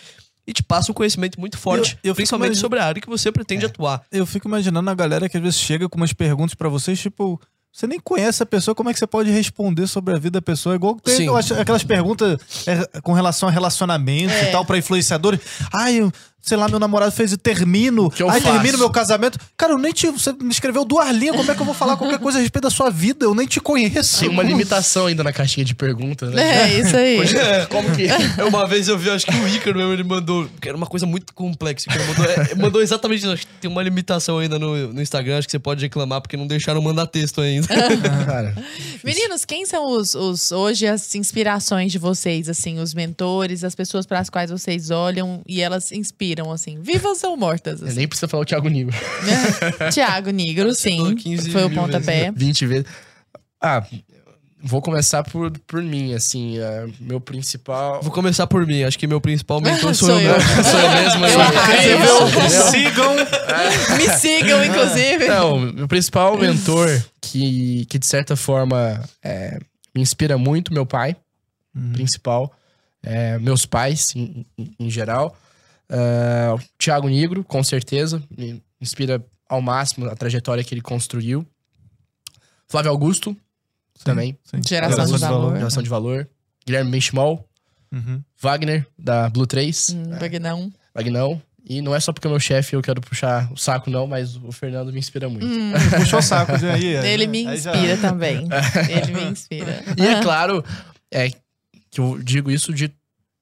e te passa um conhecimento muito forte, Eu- eu fico principalmente imagi- sobre a área que você pretende atuar. Eu fico imaginando a galera que às vezes chega com umas perguntas pra vocês, tipo, você nem conhece a pessoa, como é que você pode responder sobre a vida da pessoa? Igual que tem aquelas, perguntas é, com relação a relacionamentos É. e tal, pra influenciadores. Ai, eu- sei lá, meu namorado fez e termino. que eu aí faço? termino meu casamento. Cara, eu nem te. Você me escreveu duas linhas. Como é que eu vou falar qualquer coisa a respeito da sua vida? Eu nem te conheço. Tem uma limitação ainda na caixinha de perguntas, né? É, isso aí. Como que. Uma vez eu vi, acho que o Ícaro mesmo, ele mandou. Que era uma coisa muito complexa. Ele mandou, é, mandou exatamente isso. Acho que tem uma limitação ainda no, no Instagram. Acho que você pode reclamar porque não deixaram mandar texto ainda. Meninos, quem são os, os hoje as inspirações de vocês, assim, os mentores, as pessoas para as quais vocês olham e elas inspiram, assim, vivas ou mortas? eu Assim. nem precisa falar o Thiago Nigro. Tiago Nigro, sim, falou 15 foi o pontapé. 20 vezes. Ah, vou começar por, por mim, assim. é, meu principal. Vou começar por mim. Acho que meu principal mentor sou, Sou eu, eu. sou eu mesmo. Eu assim. arraso. Sigam. Me sigam, inclusive. Não, meu principal mentor, que, que de certa forma é, me inspira muito, meu pai, principal. é, meus pais, em, em- em geral. É, o Thiago Nigro, com certeza, me inspira ao máximo a trajetória que ele construiu. Flávio Augusto, também, Sim. Geração de valor. geração de valor. Guilherme Benchimol, Uhum. Wagner, da Blue 3, Hum, Bagnão. Wagnão. E não é só porque é meu chefe eu quero puxar o saco, não, mas o Fernando me inspira muito. Hum, Puxou o saco de aí. é. ele me Aí já- inspira também. Ele me inspira. E é claro é, que eu digo isso de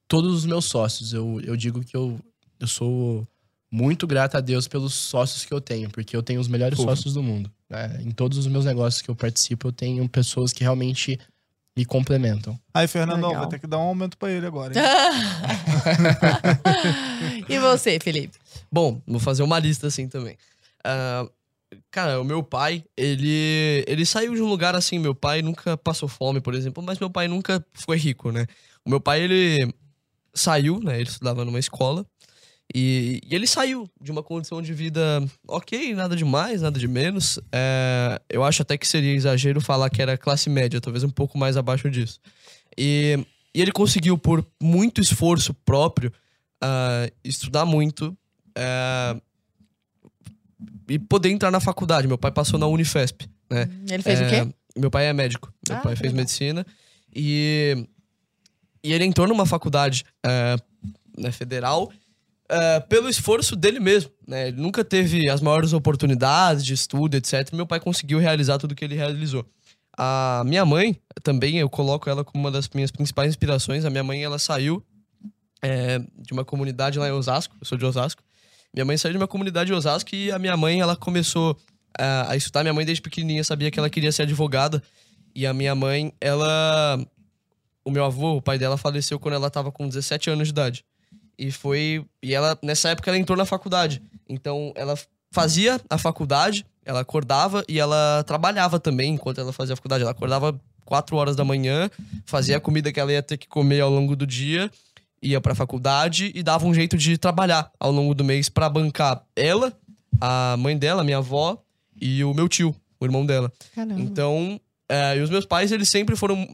todos os meus sócios. Eu, eu digo que eu, eu sou muito grato a Deus pelos sócios que eu tenho, porque eu tenho os melhores Pô. sócios do mundo. né? Em todos os meus negócios que eu participo, eu tenho pessoas que realmente me complementam. Aí, Fernandão, Legal. vai ter que dar um aumento pra ele agora. hein? e você, Felipe? Bom, vou fazer uma lista assim também. Ah, cara, o meu pai, ele, ele saiu de um lugar assim. Meu pai nunca passou fome, por exemplo, mas meu pai nunca foi rico, né? O meu pai, ele saiu, né? Ele estudava numa escola. E, e ele saiu de uma condição de vida ok, nada de mais, nada de menos. É, eu acho até que seria exagero falar que era classe média, talvez um pouco mais abaixo disso. E, e ele conseguiu, por muito esforço próprio, ah, estudar muito, é, e poder entrar na faculdade. Meu pai passou na Unifesp, né? Ele fez É, o quê? Meu pai é médico. Meu Ah, pai fez legal. medicina. E, e ele entrou numa faculdade é, né, federal é, pelo esforço dele mesmo. Né? Ele nunca teve as maiores oportunidades de estudo, etc. Meu pai conseguiu realizar tudo que ele realizou. A minha mãe, também, eu coloco ela como uma das minhas principais inspirações. A minha mãe, ela saiu é, de uma comunidade lá em Osasco. Eu sou de Osasco. Minha mãe saiu de uma comunidade de Osasco e a minha mãe, ela começou a, a estudar. Minha mãe, desde pequenininha, sabia que ela queria ser advogada. E a minha mãe, ela... O meu avô, o pai dela, faleceu quando ela tava com 17 anos de idade. E foi... E ela, nessa época, ela entrou na faculdade. Então, ela fazia a faculdade, ela acordava e ela trabalhava também enquanto ela fazia a faculdade. Ela acordava 4 horas da manhã, fazia a comida que ela ia ter que comer ao longo do dia ia pra faculdade e dava um jeito de trabalhar ao longo do mês pra bancar ela, a mãe dela, minha avó e o meu tio, o irmão dela. Caramba. Então, é, e os meus pais, eles sempre foram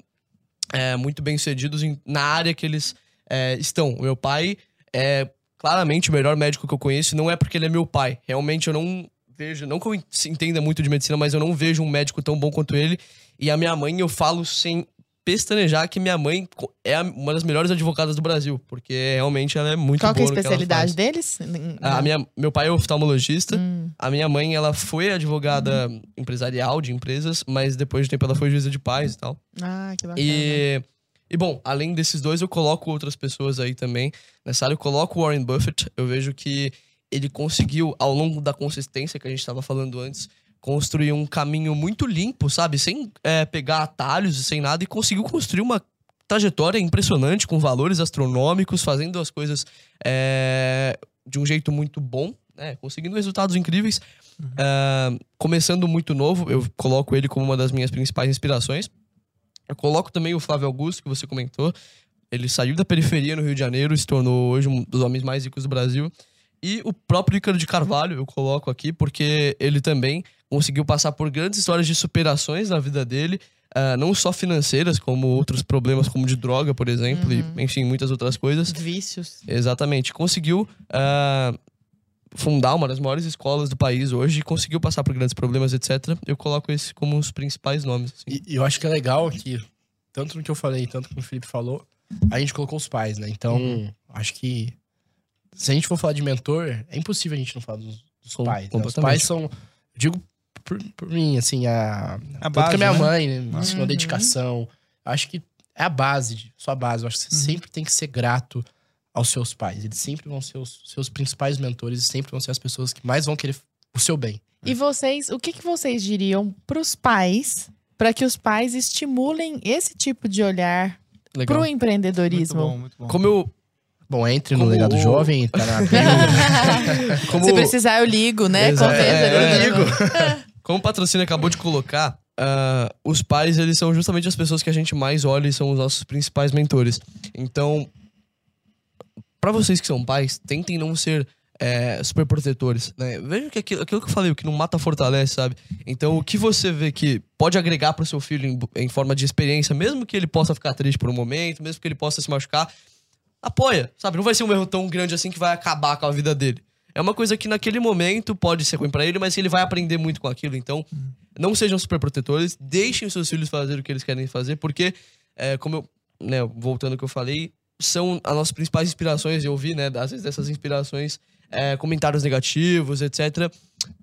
é, muito bem sucedidos em- na área que eles é, estão. O meu pai é claramente o melhor médico que eu conheço, não é porque ele é meu pai. Realmente eu não vejo, não que eu en- entenda muito de medicina, mas eu não vejo um médico tão bom quanto ele. E a minha mãe, eu falo sem pestanejar que minha mãe é a- uma das melhores advogadas do Brasil, porque realmente ela é muito Qual que é a boa no que ela especialidade deles? A minha, meu pai é oftalmologista. Hum. A minha mãe, ela foi advogada empresarial de empresas, mas depois de tempo ela foi juíza de paz e tal. Ah, que bacana. E, e bom, além desses dois, eu coloco outras pessoas aí também. Nessa área eu coloco o Warren Buffett. Eu vejo que ele conseguiu, ao longo da consistência que a gente estava falando antes, construir um caminho muito limpo, sabe? Sem é, pegar atalhos e sem nada, e conseguiu construir uma trajetória impressionante, com valores astronômicos, fazendo as coisas é, de um jeito muito bom, né? Conseguindo resultados incríveis. Ah, começando muito novo, eu coloco ele como uma das minhas principais inspirações. Eu coloco também o Flávio Augusto, que você comentou. Ele saiu da periferia no Rio de Janeiro, se tornou hoje um dos homens mais ricos do Brasil. E o próprio Ícaro de Carvalho eu coloco aqui, porque ele também conseguiu passar por grandes histórias de superações na vida dele, ah, não só financeiras, como outros problemas, como de droga, por exemplo, e enfim, muitas outras coisas. Vícios. Exatamente. Conseguiu ah, fundar uma das maiores escolas do país hoje, conseguiu passar por grandes problemas, etc. Eu coloco esse como os principais nomes. assim. E, eu acho que é legal que, tanto no que eu falei, tanto no que o Felipe falou, a gente colocou os pais, né? Então, acho que se a gente for falar de mentor, é impossível a gente não falar dos, dos Com- pais. né? Os pais são. Digo por, por mim, assim, a. A tanto base, que a minha né? mãe né, me ensinou Uhum. dedicação. Acho que é a base, sua base. Eu acho que você Uhum. sempre tem que ser grato aos seus pais. Eles sempre vão ser os seus principais mentores e sempre vão ser as pessoas que mais vão querer o seu bem. E vocês, o que, que vocês diriam pros pais para que os pais estimulem esse tipo de olhar pro Muito empreendedorismo? bom, muito bom. Como eu. Bom, entre no Como Legado o- Jovem, tá na bio. Como, Se precisar, eu ligo, né? Exato. É, eu ligo. Como o patrocínio acabou de colocar, ah, os pais, eles são justamente as pessoas que a gente mais olha e são os nossos principais mentores. Então, pra vocês que são pais, tentem não ser é, super protetores, né? Veja que aquilo, aquilo que eu falei, o que não mata fortalece, sabe? Então, o que você vê que pode agregar pro seu filho em, em forma de experiência, mesmo que ele possa ficar triste por um momento, mesmo que ele possa se machucar, apoia, sabe? Não vai ser um erro tão grande assim que vai acabar com a vida dele. É uma coisa que naquele momento pode ser ruim pra ele, mas ele vai aprender muito com aquilo. Então, não sejam super protetores, deixem os seus filhos fazer o que eles querem fazer, porque, é, como eu, né, voltando ao que eu falei, são as nossas principais inspirações. Eu vi, né, às vezes dessas inspirações, é, comentários negativos, etc.,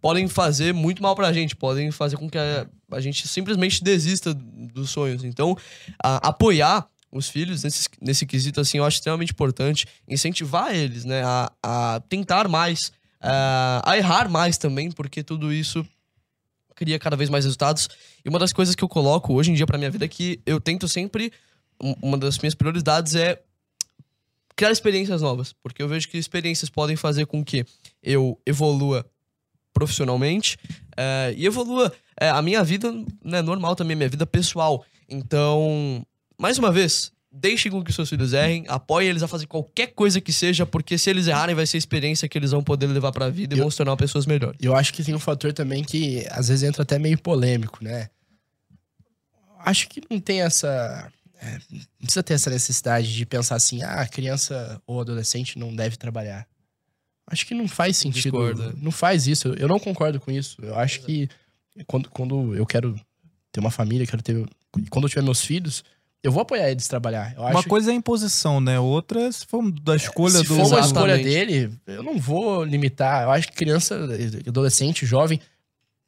podem fazer muito mal pra gente, podem fazer com que a, a gente simplesmente desista dos sonhos. Então, a- apoiar os filhos nesse, nesse quesito, assim, eu acho extremamente importante. Incentivar eles, né, a, a tentar mais, a, a errar mais também, porque tudo isso cria cada vez mais resultados. E uma das coisas que eu coloco hoje em dia pra minha vida é que eu tento sempre. um- Uma das minhas prioridades é criar experiências novas. Porque eu vejo que experiências podem fazer com que eu evolua profissionalmente eh, e evolua eh, a minha vida né, normal também, minha vida pessoal. Então, mais uma vez, deixem com que seus filhos errem, apoiem eles a fazer qualquer coisa que seja, porque se eles errarem, vai ser experiência que eles vão poder levar pra vida e Eu- vão se tornar pessoas melhores. Eu acho que tem um fator também que às vezes entra até meio polêmico, né? Acho que não tem essa. É, não precisa ter essa necessidade de pensar assim, ah, criança ou adolescente não deve trabalhar. Acho que não faz sentido. Discordo. Não faz isso. Eu não concordo com isso. Eu acho que quando, quando eu quero ter uma família, quero ter. Quando eu tiver meus filhos, eu vou apoiar eles a trabalhar. Eu Uma acho coisa é a imposição, né? Outra, se for da escolha se do. for uma escolha dele, eu não vou limitar. Eu acho que criança, adolescente, jovem,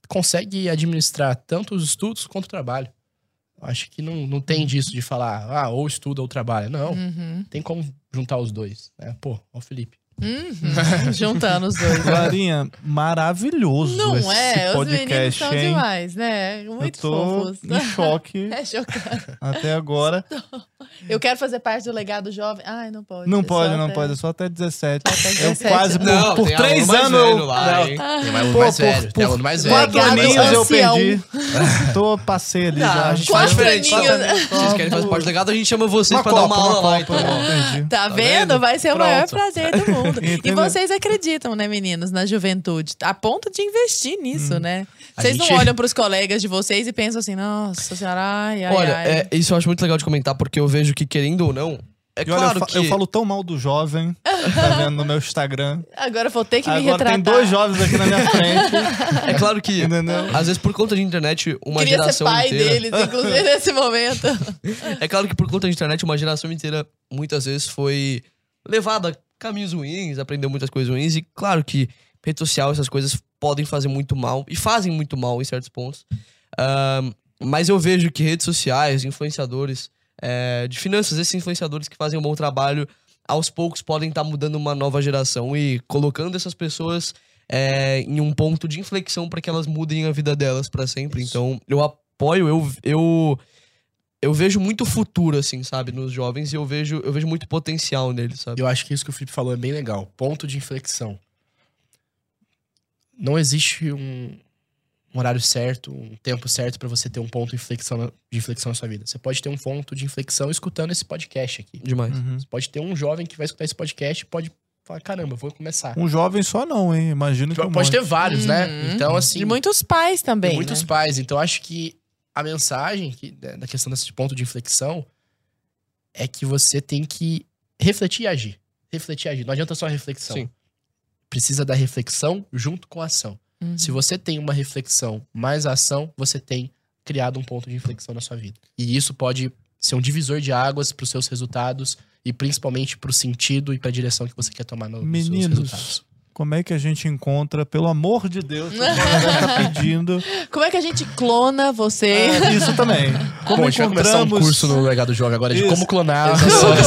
consegue administrar tanto os estudos quanto o trabalho. Acho que não, não tem disso de falar, ah, ou estuda ou trabalha. Não, Uhum. tem como juntar os dois. Né? Pô, ó o Felipe. Uhum. Juntando os dois. Clarinha, maravilhoso Não esse é? Os meninos podcast, são hein? demais, né? Muito Eu tô fofos. em choque É chocante. até agora. Eu quero fazer parte do legado jovem. Ai, não pode. Não pode, não até- pode, é só até 17. só até Eu 17. quase, por, Não, por tem três anos, eu, velho lá, hein? Tem mais, por- velho, tem por aluno mais velho. quatro aninhos eu perdi. Tô, passei ali Não, já. a gente Quatro faz diferente. aninhos. Se vocês querem fazer parte do legado, a gente chama vocês Uma pra dar uma aula lá. Então, eu. Tá, Tá vendo? Vai ser o maior prazer do mundo. E Entendeu? vocês acreditam, né, meninos, na juventude? A ponto de investir nisso, né? A Vocês gente- não olham pros colegas de vocês e pensam assim, nossa senhora, ai, ai, Olha, ai. é, isso eu acho muito legal de comentar, porque eu vejo que, querendo ou não, é E olha, claro eu, fa- que. eu falo tão mal do jovem, tá vendo no meu Instagram. Agora vou ter que me Agora retratar. tem dois jovens aqui na minha frente, É claro que, entendeu? às vezes, por conta de internet, uma Queria ser geração pai inteira. deles, inclusive nesse momento. É claro que por conta da internet, uma geração inteira muitas vezes foi levada a caminhos ruins, aprendeu muitas coisas ruins. E claro que rede social, essas coisas podem fazer muito mal e fazem muito mal em certos pontos. Mas eu vejo que redes sociais, influenciadores é, de finanças, esses influenciadores que fazem um bom trabalho, aos poucos podem estar mudando uma nova geração e colocando essas pessoas é, em um ponto de inflexão para que elas mudem a vida delas para sempre. Então, eu apoio, eu, eu eu vejo muito futuro, assim, sabe, nos jovens e eu vejo, eu vejo muito potencial neles, sabe? Eu acho que isso que o Felipe falou é bem legal. Ponto de inflexão. Não existe um, um horário certo, um tempo certo pra você ter um ponto de inflexão, na- de inflexão na sua vida. Você pode ter um ponto de inflexão escutando esse podcast aqui. Demais. Uhum. Você pode ter um jovem que vai escutar esse podcast e pode falar, caramba, vou começar. Um jovem só não, hein? Imagino que um Pode ter monte. vários, né? Uhum. Então, assim, De muitos pais também. e muitos né? pais. Então, acho que a mensagem que, da questão desse ponto de inflexão é que você tem que refletir e agir. Refletir e agir. Não adianta só reflexão. Sim. Precisa da reflexão junto com a ação. Uhum. Se você tem uma reflexão mais ação, você tem criado um ponto de inflexão na sua vida. E isso pode ser um divisor de águas para os seus resultados e principalmente para o sentido e para a direção que você quer tomar no, nos seus Meninos, resultados. Como é que a gente encontra, pelo amor de Deus, galera tá pedindo. Como é que a gente clona você? É, isso também. Como Bom, a gente vai começar um encontramos, curso no Legado Jovem agora de Isso. como clonar pessoas.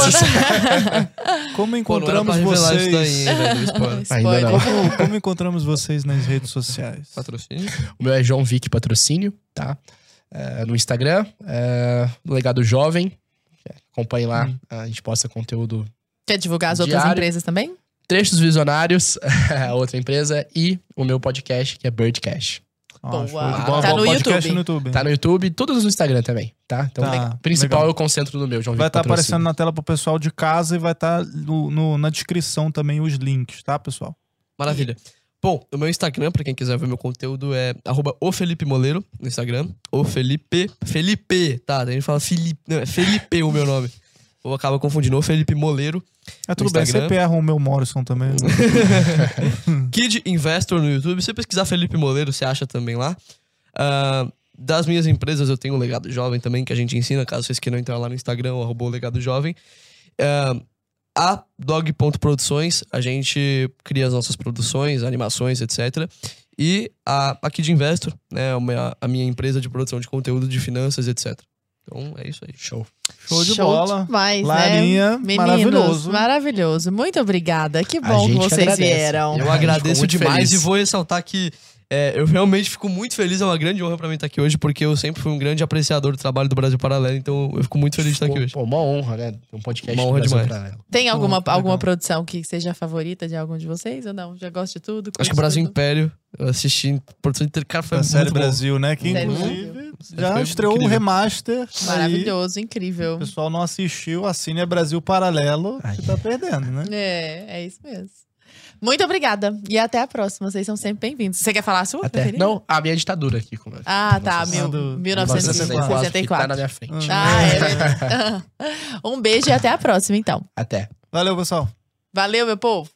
como encontramos vocês? daí? Spoiler. Não. Como, como encontramos vocês nas redes sociais? Patrocínio. O meu é João Vic Patrocínio, tá? É, no Instagram, é, Legado Jovem. Acompanhe lá, Hum. a gente posta conteúdo Quer divulgar as outras Diário. empresas também? Trechos Visionários, a outra empresa, e o meu podcast, que é Birdcash. Boa. show de Tá no podcast YouTube. no YouTube. Tá no YouTube, todos no Instagram também, tá? Então, Tá, principal legal. eu concentro no meu, João Vai estar aparecendo na tela pro pessoal de casa e vai estar no, no- na descrição também os links, tá, pessoal? Maravilha. Bom, o meu Instagram, pra quem quiser ver meu conteúdo, é arroba o Felipe Moleiro no Instagram. O Felipe. Felipe, tá? A gente fala Felipe. Não, é Felipe o meu nome. Ou acaba confundindo. O Felipe Moleiro. É tudo bem, sempre erram o meu Morrison também. Kid Investor no YouTube. Se você pesquisar Felipe Moleiro, você acha também lá. Ah, das minhas empresas, eu tenho o Legado Jovem também, que a gente ensina, caso vocês queiram entrar lá no Instagram, arroba o Legado Jovem. Ah, a Dog.produções, a gente cria as nossas produções, animações, etc. E a, a Kid Investor, né, minha, a minha empresa de produção de conteúdo, de finanças, etc. Então, é isso aí. Show. Show de bola. demais, Larinha, né? Meninos, maravilhoso. maravilhoso. Muito obrigada. Que bom que vocês agradece. vieram. Eu- A agradeço demais feliz. e vou ressaltar que é, eu realmente fico muito feliz, é uma grande honra pra mim estar aqui hoje, porque eu sempre fui um grande apreciador do trabalho do Brasil Paralelo, então eu fico muito feliz de estar aqui Pô, hoje. pô, uma honra, né? Um podcast Uma honra do Brasil demais. Paralelo. Tem alguma, Pô, legal. alguma produção que seja a favorita de algum de vocês ou não? Já gosto de tudo? Acho que o Brasil tudo? Império, eu assisti em produção inteira, cara, foi muito série bom. Brasil, né? Que inclusive Brasil. Já estreou um incrível. remaster. Aí, Maravilhoso, o incrível. pessoal não assistiu, assine é Brasil Paralelo, Ai. que tá perdendo, né? É, é isso mesmo. Muito obrigada. E até a próxima. Vocês são sempre bem-vindos. Você quer falar a sua? Até. Não, a minha ditadura aqui. Como Ah, tá. Nossa, Mil, do- 1964. que tá na minha frente. Ah, é verdade. um beijo e até a próxima, então. Até. Valeu, pessoal. Valeu, meu povo.